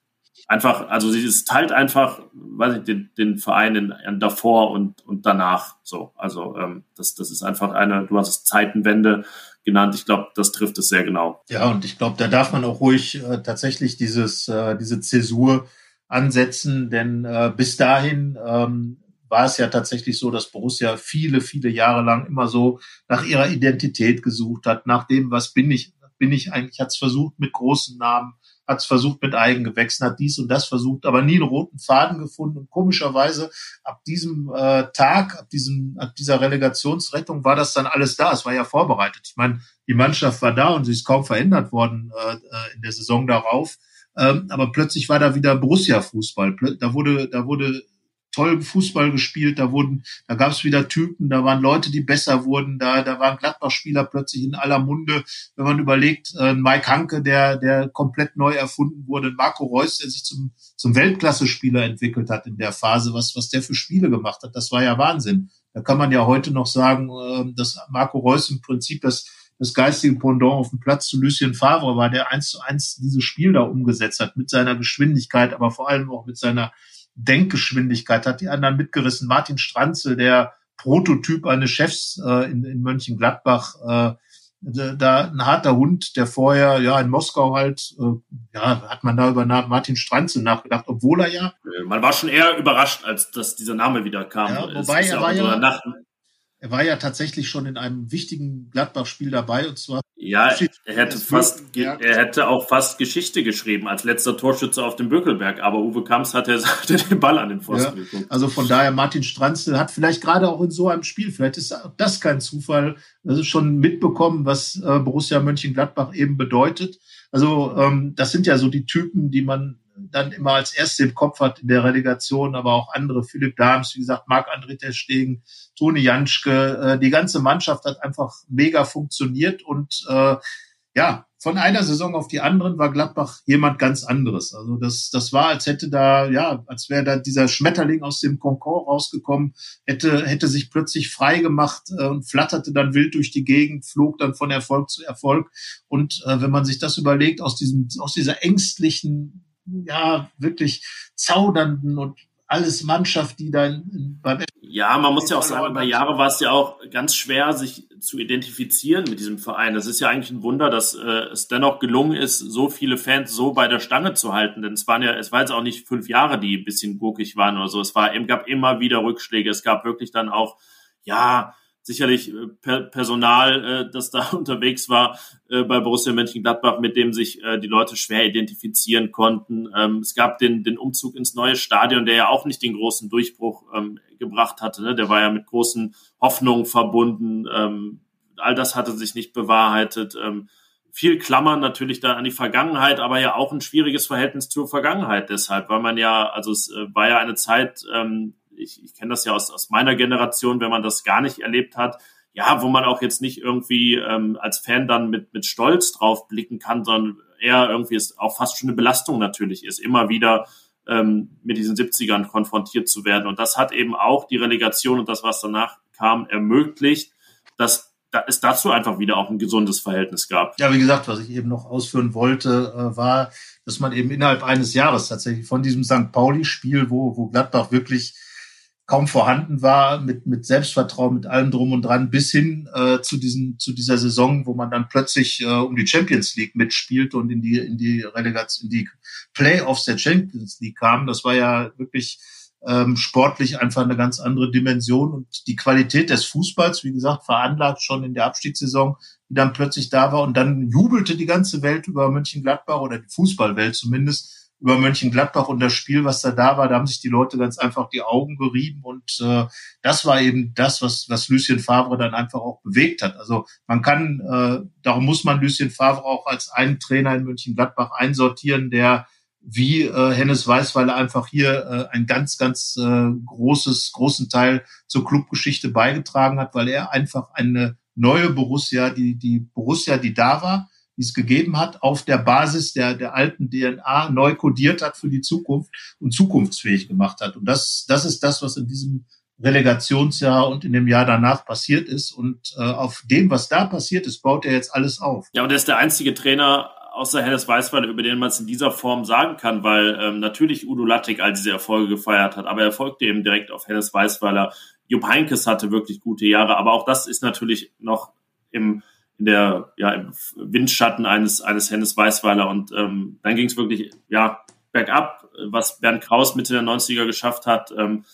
einfach, also sie ist teilt einfach, weiß ich, den, den Verein in, in davor und, und danach. So, also ähm, das, das ist einfach eine, du hast es Zeitenwende genannt. Ich glaube, das trifft es sehr genau. Ja, und ich glaube, da darf man auch ruhig äh, tatsächlich dieses, äh, diese Zäsur ansetzen, denn äh, bis dahin ähm, war es ja tatsächlich so, dass Borussia viele, viele Jahre lang immer so nach ihrer Identität gesucht hat, nach dem, was bin ich, bin ich eigentlich, hat es versucht mit großen Namen, hat es versucht mit Eigengewächsen, hat dies und das versucht, aber nie einen roten Faden gefunden. Und komischerweise ab diesem äh, Tag, ab, diesem, ab dieser Relegationsrettung war das dann alles da. Es war ja vorbereitet. Ich meine, die Mannschaft war da und sie ist kaum verändert worden äh, äh in der Saison darauf. Ähm, aber plötzlich war da wieder Borussia-Fußball. Da wurde, da wurde tollen Fußball gespielt, da wurden, da gab es wieder Typen, da waren Leute, die besser wurden, da, da waren Gladbach-Spieler plötzlich in aller Munde. Wenn man überlegt, äh, Mike Hanke, der, der komplett neu erfunden wurde, Marco Reus, der sich zum, zum Weltklasse-Spieler entwickelt hat in der Phase, was, was der für Spiele gemacht hat, das war ja Wahnsinn. Da kann man ja heute noch sagen, äh, dass Marco Reus im Prinzip das, das geistige Pendant auf dem Platz zu Lucien Favre war, der eins zu eins dieses Spiel da umgesetzt hat, mit seiner Geschwindigkeit, aber vor allem auch mit seiner Denkgeschwindigkeit, hat die anderen mitgerissen. Martin Stranzel, der Prototyp eines Chefs äh, in, in Mönchengladbach, äh, da ein harter Hund, der vorher ja in Moskau halt, äh, ja, hat man da über Martin Stranzel nachgedacht, obwohl er ja. Man war schon eher überrascht, als dass dieser Name wieder kam. Ja, wobei er war ja, er war ja tatsächlich schon in einem wichtigen Gladbach-Spiel dabei und zwar. Ja, er hätte fast, er hätte auch fast Geschichte geschrieben als letzter Torschütze auf dem Bökelberg, aber Uwe Kamps hatte, <laughs> hatte den Ball an den Pfosten ja, geguckt. Also von daher, Martin Stranzel hat vielleicht gerade auch in so einem Spiel, vielleicht ist das kein Zufall, ist schon mitbekommen, was äh, Borussia Mönchengladbach eben bedeutet. Also ähm, das sind ja so die Typen, die man dann immer als Erste im Kopf hat in der Relegation, aber auch andere, Philipp Dahms, wie gesagt, Marc-André Ter Stegen, Toni Janschke, äh, die ganze Mannschaft hat einfach mega funktioniert und äh, ja, von einer Saison auf die anderen war Gladbach jemand ganz anderes. Also das, das war, als hätte da, ja, als wäre da dieser Schmetterling aus dem Konkord rausgekommen, hätte, hätte sich plötzlich frei gemacht äh, und flatterte dann wild durch die Gegend, flog dann von Erfolg zu Erfolg. Und äh, wenn man sich das überlegt, aus diesem, aus dieser ängstlichen ja, wirklich zaudernden und alles Mannschaft, die dann beim Ja, man muss ja auch sagen, über Jahre war es ja auch ganz schwer, sich zu identifizieren mit diesem Verein. Das ist ja eigentlich ein Wunder, dass äh, es dennoch gelungen ist, so viele Fans so bei der Stange zu halten. Denn es waren ja, es war jetzt auch nicht fünf Jahre, die ein bisschen gurkig waren oder so. Es war, es gab immer wieder Rückschläge. Es gab wirklich dann auch, ja, sicherlich äh, per Personal, äh, das da <laughs> unterwegs war äh, bei Borussia Mönchengladbach, mit dem sich äh, die Leute schwer identifizieren konnten. Ähm, es gab den, den Umzug ins neue Stadion, der ja auch nicht den großen Durchbruch ähm, gebracht hatte. Ne? Der war ja mit großen Hoffnungen verbunden. Ähm, all das hatte sich nicht bewahrheitet. Ähm, viel Klammern natürlich da an die Vergangenheit, aber ja auch ein schwieriges Verhältnis zur Vergangenheit deshalb, weil man ja, also es äh, war ja eine Zeit, ähm, ich, ich kenne das ja aus, aus meiner Generation, wenn man das gar nicht erlebt hat, ja, wo man auch jetzt nicht irgendwie ähm, als Fan dann mit, mit Stolz drauf blicken kann, sondern eher irgendwie ist auch fast schon eine Belastung natürlich ist, immer wieder ähm, mit diesen 70ern konfrontiert zu werden. Und das hat eben auch die Relegation und das, was danach kam, ermöglicht, dass da es dazu einfach wieder auch ein gesundes Verhältnis gab. Ja, wie gesagt, was ich eben noch ausführen wollte, äh, war, dass man eben innerhalb eines Jahres tatsächlich von diesem St. Pauli-Spiel, wo, wo Gladbach wirklich kaum vorhanden war, mit, mit Selbstvertrauen, mit allem drum und dran, bis hin äh, zu, diesen, zu dieser Saison, wo man dann plötzlich äh, um die Champions League mitspielt und in die, in die Relegation, in die Playoffs der Champions League kam. Das war ja wirklich ähm, sportlich einfach eine ganz andere Dimension und die Qualität des Fußballs, wie gesagt, veranlagt schon in der Abstiegssaison, die dann plötzlich da war und dann jubelte die ganze Welt über Mönchengladbach oder die Fußballwelt zumindest über Mönchengladbach und das Spiel, was da da war, da haben sich die Leute ganz einfach die Augen gerieben und äh, das war eben das, was, was Lucien Favre dann einfach auch bewegt hat. Also man kann, äh, darum muss man Lucien Favre auch als einen Trainer in Mönchengladbach einsortieren, der wie äh, Hennes Weißweiler einfach hier äh, ein ganz, ganz äh, großes, großen Teil zur Clubgeschichte beigetragen hat, weil er einfach eine neue Borussia, die, die Borussia, die da war, die es gegeben hat, auf der Basis der, der alten DNA neu kodiert hat für die Zukunft und zukunftsfähig gemacht hat. Und das, das ist das, was in diesem Relegationsjahr und in dem Jahr danach passiert ist. Und äh, auf dem, was da passiert ist, baut er jetzt alles auf. Ja, und er ist der einzige Trainer außer Hennes Weißweiler, über den man es in dieser Form sagen kann, weil ähm, natürlich Udo Lattek all diese Erfolge gefeiert hat, aber er folgte eben direkt auf Hennes Weißweiler. Jupp Heinkes hatte wirklich gute Jahre, aber auch das ist natürlich noch im in der ja im Windschatten eines eines Hennes Weißweiler und ähm, dann ging es wirklich ja bergab, was Bernd Kraus Mitte der 90er geschafft hat. Ähm,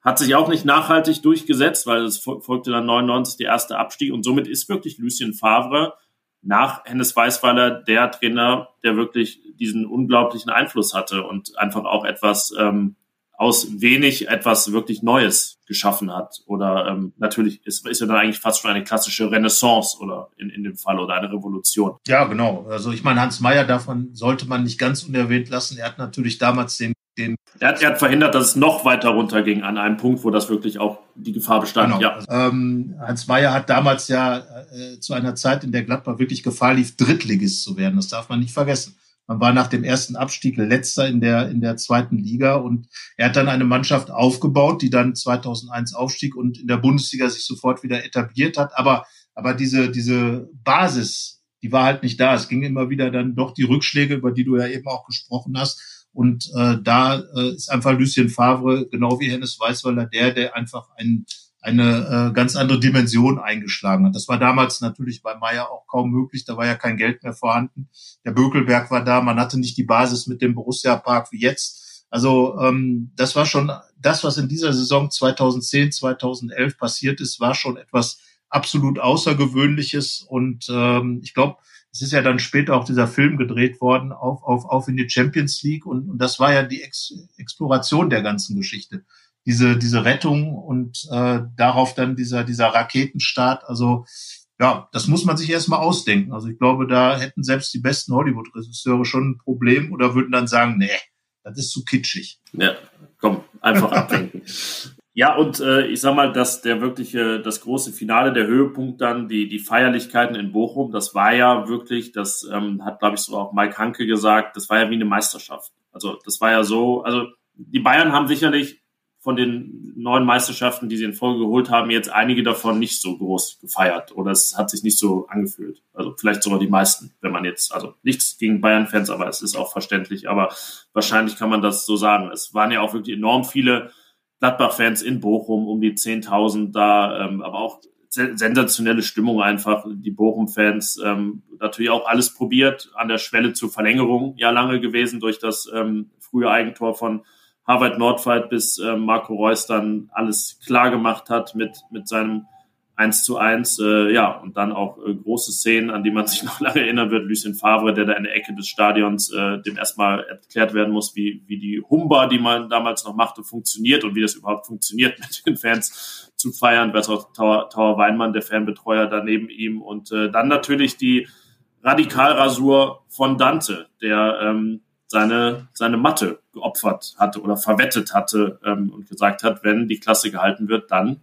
hat sich auch nicht nachhaltig durchgesetzt, weil es folgte dann 99 der erste Abstieg und somit ist wirklich Lucien Favre nach Hennes Weißweiler der Trainer, der wirklich diesen unglaublichen Einfluss hatte und einfach auch etwas ähm, aus wenig etwas wirklich Neues geschaffen hat. Oder ähm, natürlich ist, ist ja dann eigentlich fast schon eine klassische Renaissance oder in, in dem Fall oder eine Revolution. Ja, genau. Also ich meine, Hans Meyer davon sollte man nicht ganz unerwähnt lassen. Er hat natürlich damals den den er hat, er hat verhindert, dass es noch weiter runterging an einem Punkt, wo das wirklich auch die Gefahr bestand. Genau. Ja. Ähm, Hans Meyer hat damals ja äh, zu einer Zeit, in der Gladbach wirklich Gefahr lief, Drittligist zu werden. Das darf man nicht vergessen. Man war nach dem ersten Abstieg letzter in der, in der zweiten Liga und er hat dann eine Mannschaft aufgebaut, die dann 2001 aufstieg und in der Bundesliga sich sofort wieder etabliert hat. Aber, aber diese, diese Basis, die war halt nicht da. Es ging immer wieder dann doch die Rückschläge, über die du ja eben auch gesprochen hast und äh, da äh, ist einfach Lucien Favre, genau wie Hennes Weißweiler, der, der einfach ein, eine äh, ganz andere Dimension eingeschlagen hat. Das war damals natürlich bei Meier auch kaum möglich. Da war ja kein Geld mehr vorhanden. Der Bökelberg war da. Man hatte nicht die Basis mit dem Borussia Park wie jetzt. Also ähm, das war schon das, was in dieser Saison 2010, 2011 passiert ist, war schon etwas absolut Außergewöhnliches. Und ähm, ich glaube, es ist ja dann später auch dieser Film gedreht worden, auf, auf, auf in die Champions League. Und, und das war ja die Ex Exploration der ganzen Geschichte. Diese, diese Rettung und äh, darauf dann dieser, dieser Raketenstart. Also ja, das muss man sich erstmal ausdenken. Also ich glaube, da hätten selbst die besten Hollywood-Regisseure schon ein Problem oder würden dann sagen, nee, das ist zu kitschig. Ja, komm, einfach abdenken. <laughs> Ja, und äh, ich sag mal, dass der wirkliche, das große Finale, der Höhepunkt dann, die, die Feierlichkeiten in Bochum, das war ja wirklich, das ähm, hat, glaube ich, so auch Mike Hanke gesagt, das war ja wie eine Meisterschaft. Also das war ja so, also die Bayern haben sicherlich von den neuen Meisterschaften, die sie in Folge geholt haben, jetzt einige davon nicht so groß gefeiert oder es hat sich nicht so angefühlt. Also vielleicht sogar die meisten, wenn man jetzt, also nichts gegen Bayern-Fans, aber es ist auch verständlich, aber wahrscheinlich kann man das so sagen. Es waren ja auch wirklich enorm viele Gladbach-Fans in Bochum, um die 10.000 da, ähm, aber auch sensationelle Stimmung einfach. Die Bochum-Fans ähm, natürlich auch alles probiert, an der Schwelle zur Verlängerung ja lange gewesen durch das ähm, frühe Eigentor von Harvard Nordwald, bis ähm, Marco Reus dann alles klar gemacht hat mit, mit seinem 1 zu 1, äh, ja, und dann auch äh, große Szenen, an die man sich <laughs> noch lange erinnern wird. Lucien Favre, der da in der Ecke des Stadions, äh, dem erstmal erklärt werden muss, wie, wie die Humba, die man damals noch machte, funktioniert und wie das überhaupt funktioniert, <laughs> mit den Fans zu feiern. Bertrand Tower, Tower Weinmann, der Fanbetreuer, daneben ihm. Und äh, dann natürlich die Radikalrasur von Dante, der ähm, seine, seine Matte geopfert hatte oder verwettet hatte ähm, und gesagt hat, wenn die Klasse gehalten wird, dann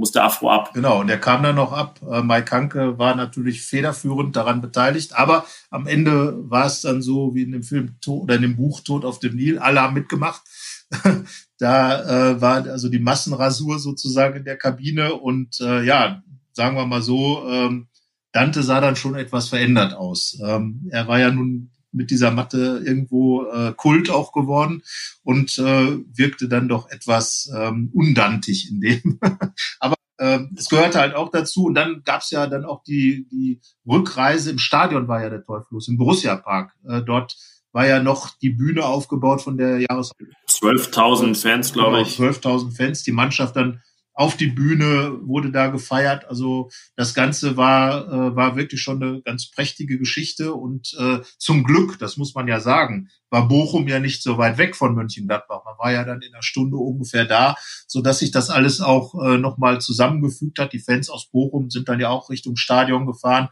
muss der Afro ab. Genau, und der kam dann noch ab. Äh, Mike Hanke war natürlich federführend daran beteiligt, aber am Ende war es dann so wie in dem Film oder in dem Buch Tod auf dem Nil. Alle haben mitgemacht. <laughs> da äh, war also die Massenrasur sozusagen in der Kabine und äh, ja, sagen wir mal so, ähm, Dante sah dann schon etwas verändert aus. Ähm, er war ja nun mit dieser Matte irgendwo äh, Kult auch geworden und äh, wirkte dann doch etwas ähm, undantig in dem. <laughs> Aber äh, es gehörte halt auch dazu. Und dann gab's ja dann auch die, die Rückreise im Stadion war ja der Teufel los, im Borussia Park. Äh, dort war ja noch die Bühne aufgebaut von der Jahres 12.000 Fans, glaube ich. 12.000 Fans. Die Mannschaft dann auf die Bühne, wurde da gefeiert. Also das Ganze war, äh, war wirklich schon eine ganz prächtige Geschichte. Und äh, zum Glück, das muss man ja sagen, war Bochum ja nicht so weit weg von Mönchengladbach. Man war ja dann in einer Stunde ungefähr da, so dass sich das alles auch äh, nochmal zusammengefügt hat. Die Fans aus Bochum sind dann ja auch Richtung Stadion gefahren.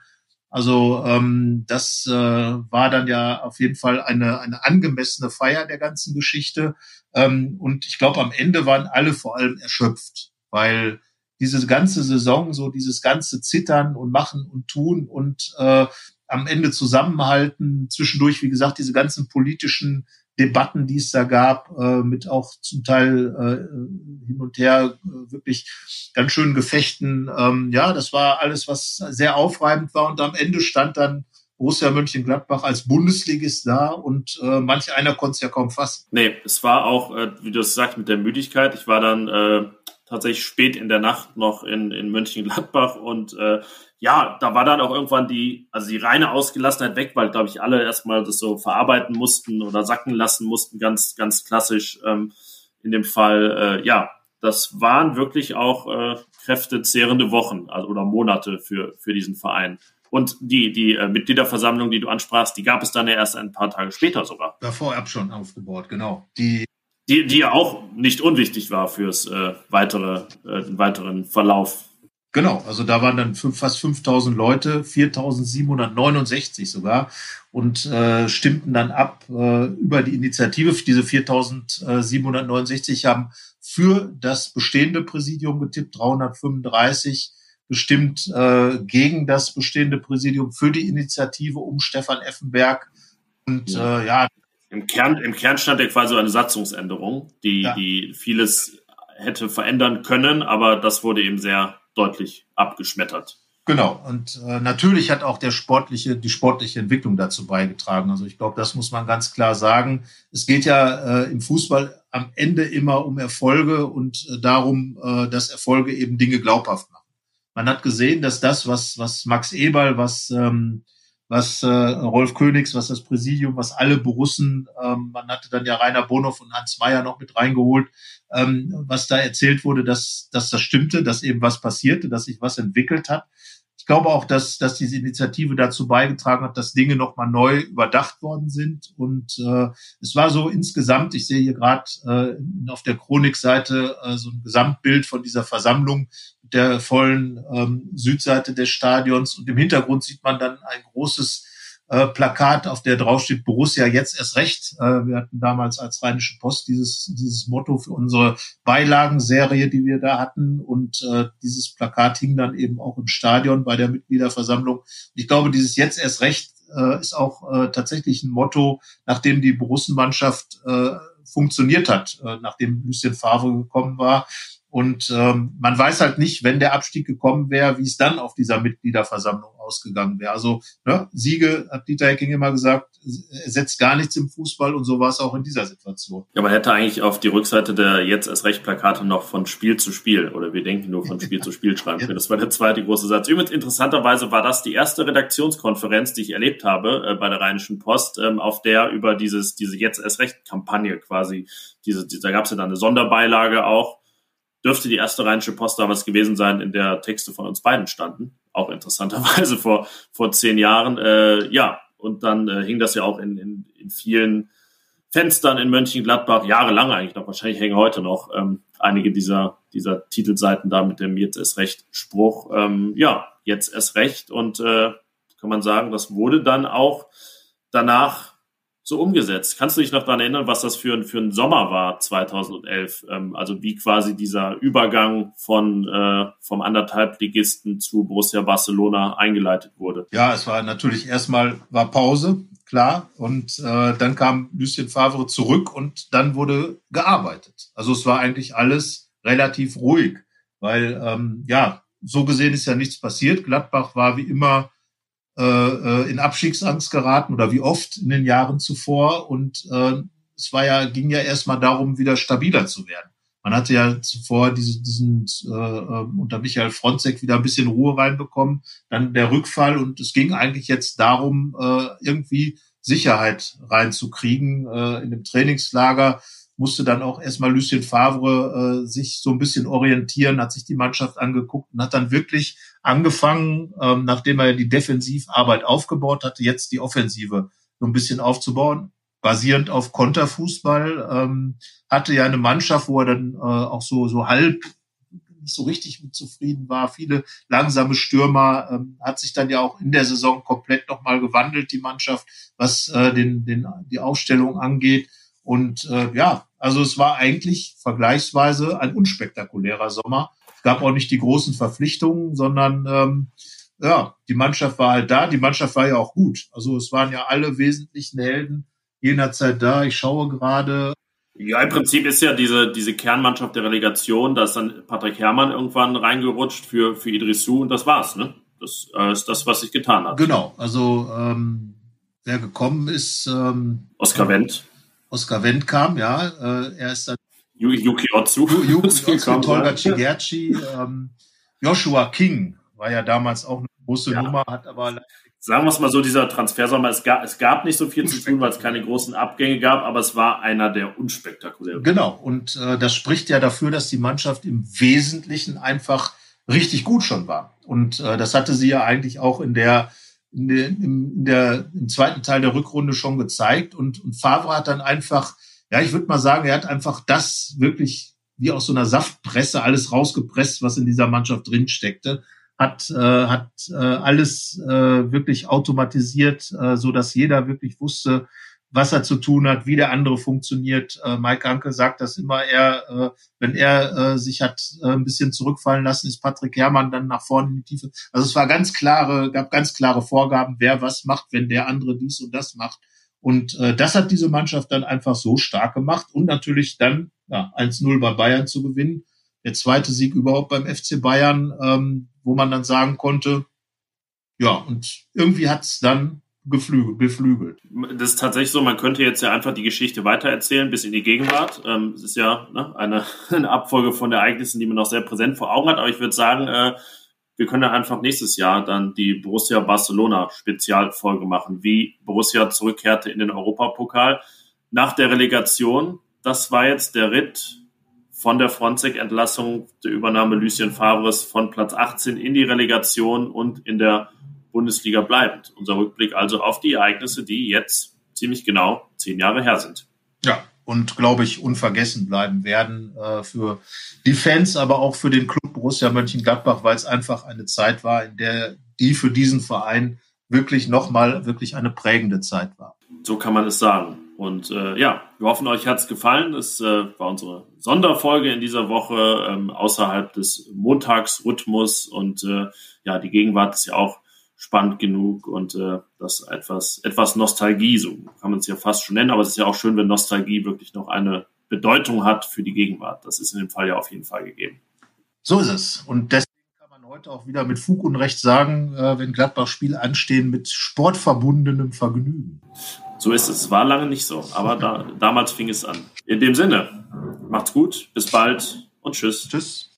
Also ähm, das äh, war dann ja auf jeden Fall eine, eine angemessene Feier der ganzen Geschichte. Ähm, und ich glaube, am Ende waren alle vor allem erschöpft weil diese ganze Saison, so dieses ganze Zittern und Machen und Tun und äh, am Ende zusammenhalten. Zwischendurch, wie gesagt, diese ganzen politischen Debatten, die es da gab, äh, mit auch zum Teil äh, hin und her äh, wirklich ganz schönen Gefechten. Ähm, ja, das war alles, was sehr aufreibend war. Und am Ende stand dann Borussia Mönchengladbach als Bundesligist da und äh, manch einer konnte es ja kaum fassen. Nee, es war auch, äh, wie du es sagst, mit der Müdigkeit. Ich war dann äh, tatsächlich spät in der Nacht noch in, in Mönchengladbach und äh, ja, da war dann auch irgendwann die, also die reine Ausgelassenheit weg, weil, glaube ich, alle erstmal das so verarbeiten mussten oder sacken lassen mussten, ganz, ganz klassisch ähm, in dem Fall. Äh, ja, das waren wirklich auch äh, kräftezehrende Wochen also, oder Monate für, für diesen Verein. Und die, die äh, Mitgliederversammlung, die du ansprachst, die gab es dann ja erst ein paar Tage später sogar. Davor ab schon aufgebaut, genau. Die, die, die ja auch nicht unwichtig war fürs äh, weitere, äh, weiteren Verlauf Genau, also da waren dann fünf, fast 5000 Leute, 4769 sogar und äh, stimmten dann ab äh, über die Initiative. Diese 4769 haben für das bestehende Präsidium getippt, 335 bestimmt äh, gegen das bestehende Präsidium für die Initiative um Stefan Effenberg. Und ja, äh, ja. Im Kern, im Kern stand ja quasi eine Satzungsänderung, die, ja. die vieles hätte verändern können, aber das wurde eben sehr deutlich abgeschmettert. Genau. Und äh, natürlich hat auch der sportliche, die sportliche Entwicklung dazu beigetragen. Also ich glaube, das muss man ganz klar sagen. Es geht ja äh, im Fußball am Ende immer um Erfolge und äh, darum, äh, dass Erfolge eben Dinge glaubhaft machen. Man hat gesehen, dass das, was, was Max Eberl, was ähm, was äh, Rolf Königs, was das Präsidium, was alle Borussen, ähm, man hatte dann ja Rainer Bonhoff und Hans Meyer noch mit reingeholt, ähm, was da erzählt wurde, dass, dass das stimmte, dass eben was passierte, dass sich was entwickelt hat. Ich glaube auch, dass, dass diese Initiative dazu beigetragen hat, dass Dinge nochmal neu überdacht worden sind. Und äh, es war so insgesamt, ich sehe hier gerade äh, auf der Chronikseite äh, so ein Gesamtbild von dieser Versammlung, der vollen ähm, Südseite des Stadions und im Hintergrund sieht man dann ein großes äh, Plakat, auf der draufsteht Borussia jetzt erst recht. Äh, wir hatten damals als Rheinische Post dieses, dieses Motto für unsere Beilagenserie, die wir da hatten und äh, dieses Plakat hing dann eben auch im Stadion bei der Mitgliederversammlung. Ich glaube, dieses jetzt erst recht äh, ist auch äh, tatsächlich ein Motto, nachdem die Borussenmannschaft äh, funktioniert hat, äh, nachdem Lucien Favre gekommen war. Und ähm, man weiß halt nicht, wenn der Abstieg gekommen wäre, wie es dann auf dieser Mitgliederversammlung ausgegangen wäre. Also ne, Siege, hat Dieter Hecking immer gesagt, setzt gar nichts im Fußball und so war es auch in dieser Situation. Ja, man hätte eigentlich auf die Rückseite der jetzt erst recht Plakate noch von Spiel zu Spiel oder wir denken nur von Spiel zu Spiel <laughs> schreiben können. Das war der zweite große Satz. Übrigens interessanterweise war das die erste Redaktionskonferenz, die ich erlebt habe äh, bei der Rheinischen Post, ähm, auf der über dieses diese jetzt erst recht Kampagne quasi, diese, diese da gab es ja dann eine Sonderbeilage auch dürfte die erste Rheinische Post damals gewesen sein, in der Texte von uns beiden standen. Auch interessanterweise <laughs> vor, vor zehn Jahren. Äh, ja, und dann äh, hing das ja auch in, in, in vielen Fenstern in Mönchengladbach, jahrelang eigentlich noch, wahrscheinlich hängen heute noch ähm, einige dieser, dieser Titelseiten da mit dem Jetzt erst recht Spruch. Ähm, ja, jetzt erst recht und äh, kann man sagen, das wurde dann auch danach so umgesetzt. Kannst du dich noch daran erinnern, was das für, ein für ein Sommer war 2011? Ähm, also wie quasi dieser Übergang von äh, vom anderthalbligisten zu Borussia Barcelona eingeleitet wurde? Ja, es war natürlich erstmal war Pause, klar, und äh, dann kam Lucien Favre zurück und dann wurde gearbeitet. Also es war eigentlich alles relativ ruhig, weil ähm, ja so gesehen ist ja nichts passiert. Gladbach war wie immer äh, äh, in Abstiegsangst geraten oder wie oft in den Jahren zuvor. Und äh, es war ja, ging ja erstmal darum, wieder stabiler zu werden. Man hatte ja zuvor diese, diesen äh, äh, unter Michael Fronzek wieder ein bisschen Ruhe reinbekommen, dann der Rückfall und es ging eigentlich jetzt darum, äh, irgendwie Sicherheit reinzukriegen äh, in dem Trainingslager musste dann auch erstmal Lucien Favre äh, sich so ein bisschen orientieren, hat sich die Mannschaft angeguckt und hat dann wirklich angefangen, ähm, nachdem er die Defensivarbeit aufgebaut hatte, jetzt die Offensive so ein bisschen aufzubauen, basierend auf Konterfußball. Ähm, hatte ja eine Mannschaft, wo er dann äh, auch so, so halb nicht so richtig mit zufrieden war. Viele langsame Stürmer ähm, hat sich dann ja auch in der Saison komplett nochmal gewandelt, die Mannschaft, was äh, den, den, die Aufstellung angeht. Und äh, ja, also es war eigentlich vergleichsweise ein unspektakulärer Sommer. Gab auch nicht die großen Verpflichtungen, sondern ähm, ja, die Mannschaft war halt da, die Mannschaft war ja auch gut. Also es waren ja alle wesentlichen Helden jener Zeit da. Ich schaue gerade. Ja, im Prinzip ist ja diese, diese Kernmannschaft der Relegation, da ist dann Patrick Herrmann irgendwann reingerutscht für, für Idrissou und das war's, ne? Das äh, ist das, was sich getan hat. Genau, also ähm, wer gekommen ist. Ähm, Oskar Wendt. Oskar Wendt kam, ja. Äh, er ist dann. Yuki Otsu. Yuki Otsu, Tolga Cigerci, ähm, Joshua King war ja damals auch eine große ja. Nummer, hat aber sagen wir es mal so, dieser Transfersommer, es gab, es gab nicht so viel zu tun, weil es keine großen Abgänge gab, aber es war einer der unspektakulären. Genau, und äh, das spricht ja dafür, dass die Mannschaft im Wesentlichen einfach richtig gut schon war. Und äh, das hatte sie ja eigentlich auch in der, in der, in der, im zweiten Teil der Rückrunde schon gezeigt. Und, und Favre hat dann einfach, ja, ich würde mal sagen, er hat einfach das wirklich wie aus so einer Saftpresse alles rausgepresst, was in dieser Mannschaft drin steckte hat, äh, hat äh, alles äh, wirklich automatisiert, äh, so dass jeder wirklich wusste, was er zu tun hat, wie der andere funktioniert. Äh, Mike Anke sagt das immer, er, äh, wenn er äh, sich hat äh, ein bisschen zurückfallen lassen, ist Patrick Herrmann dann nach vorne in die Tiefe. Also es war ganz klare, gab ganz klare Vorgaben, wer was macht, wenn der andere dies und das macht. Und äh, das hat diese Mannschaft dann einfach so stark gemacht und natürlich dann ja, 1-0 bei Bayern zu gewinnen der zweite Sieg überhaupt beim FC Bayern, ähm, wo man dann sagen konnte, ja, und irgendwie hat's dann geflügelt, beflügelt. Das ist tatsächlich so, man könnte jetzt ja einfach die Geschichte weitererzählen bis in die Gegenwart. Ähm, es ist ja ne, eine, <laughs> eine Abfolge von Ereignissen, die man noch sehr präsent vor Augen hat, aber ich würde sagen, äh, wir können ja einfach nächstes Jahr dann die Borussia Barcelona Spezialfolge machen, wie Borussia zurückkehrte in den Europapokal nach der Relegation. Das war jetzt der Ritt von der Fronzek-Entlassung, der Übernahme Lucien Favres von Platz 18 in die Relegation und in der Bundesliga bleibend. Unser Rückblick also auf die Ereignisse, die jetzt ziemlich genau zehn Jahre her sind. Ja, und glaube ich unvergessen bleiben werden äh, für die Fans, aber auch für den Club Borussia Mönchengladbach, weil es einfach eine Zeit war, in der die für diesen Verein wirklich nochmal wirklich eine prägende Zeit war. So kann man es sagen. Und äh, ja, wir hoffen, euch hat's gefallen. Das äh, war unsere Sonderfolge in dieser Woche ähm, außerhalb des Montagsrhythmus. Und äh, ja, die Gegenwart ist ja auch spannend genug und äh, das etwas, etwas Nostalgie, so kann man es ja fast schon nennen, aber es ist ja auch schön, wenn Nostalgie wirklich noch eine Bedeutung hat für die Gegenwart. Das ist in dem Fall ja auf jeden Fall gegeben. So ist es. Und deswegen kann man heute auch wieder mit Fug und Recht sagen, äh, wenn Gladbach-Spiel anstehen, mit sportverbundenem Vergnügen. So ist es. War lange nicht so, aber da, damals fing es an. In dem Sinne, macht's gut, bis bald und tschüss. Tschüss.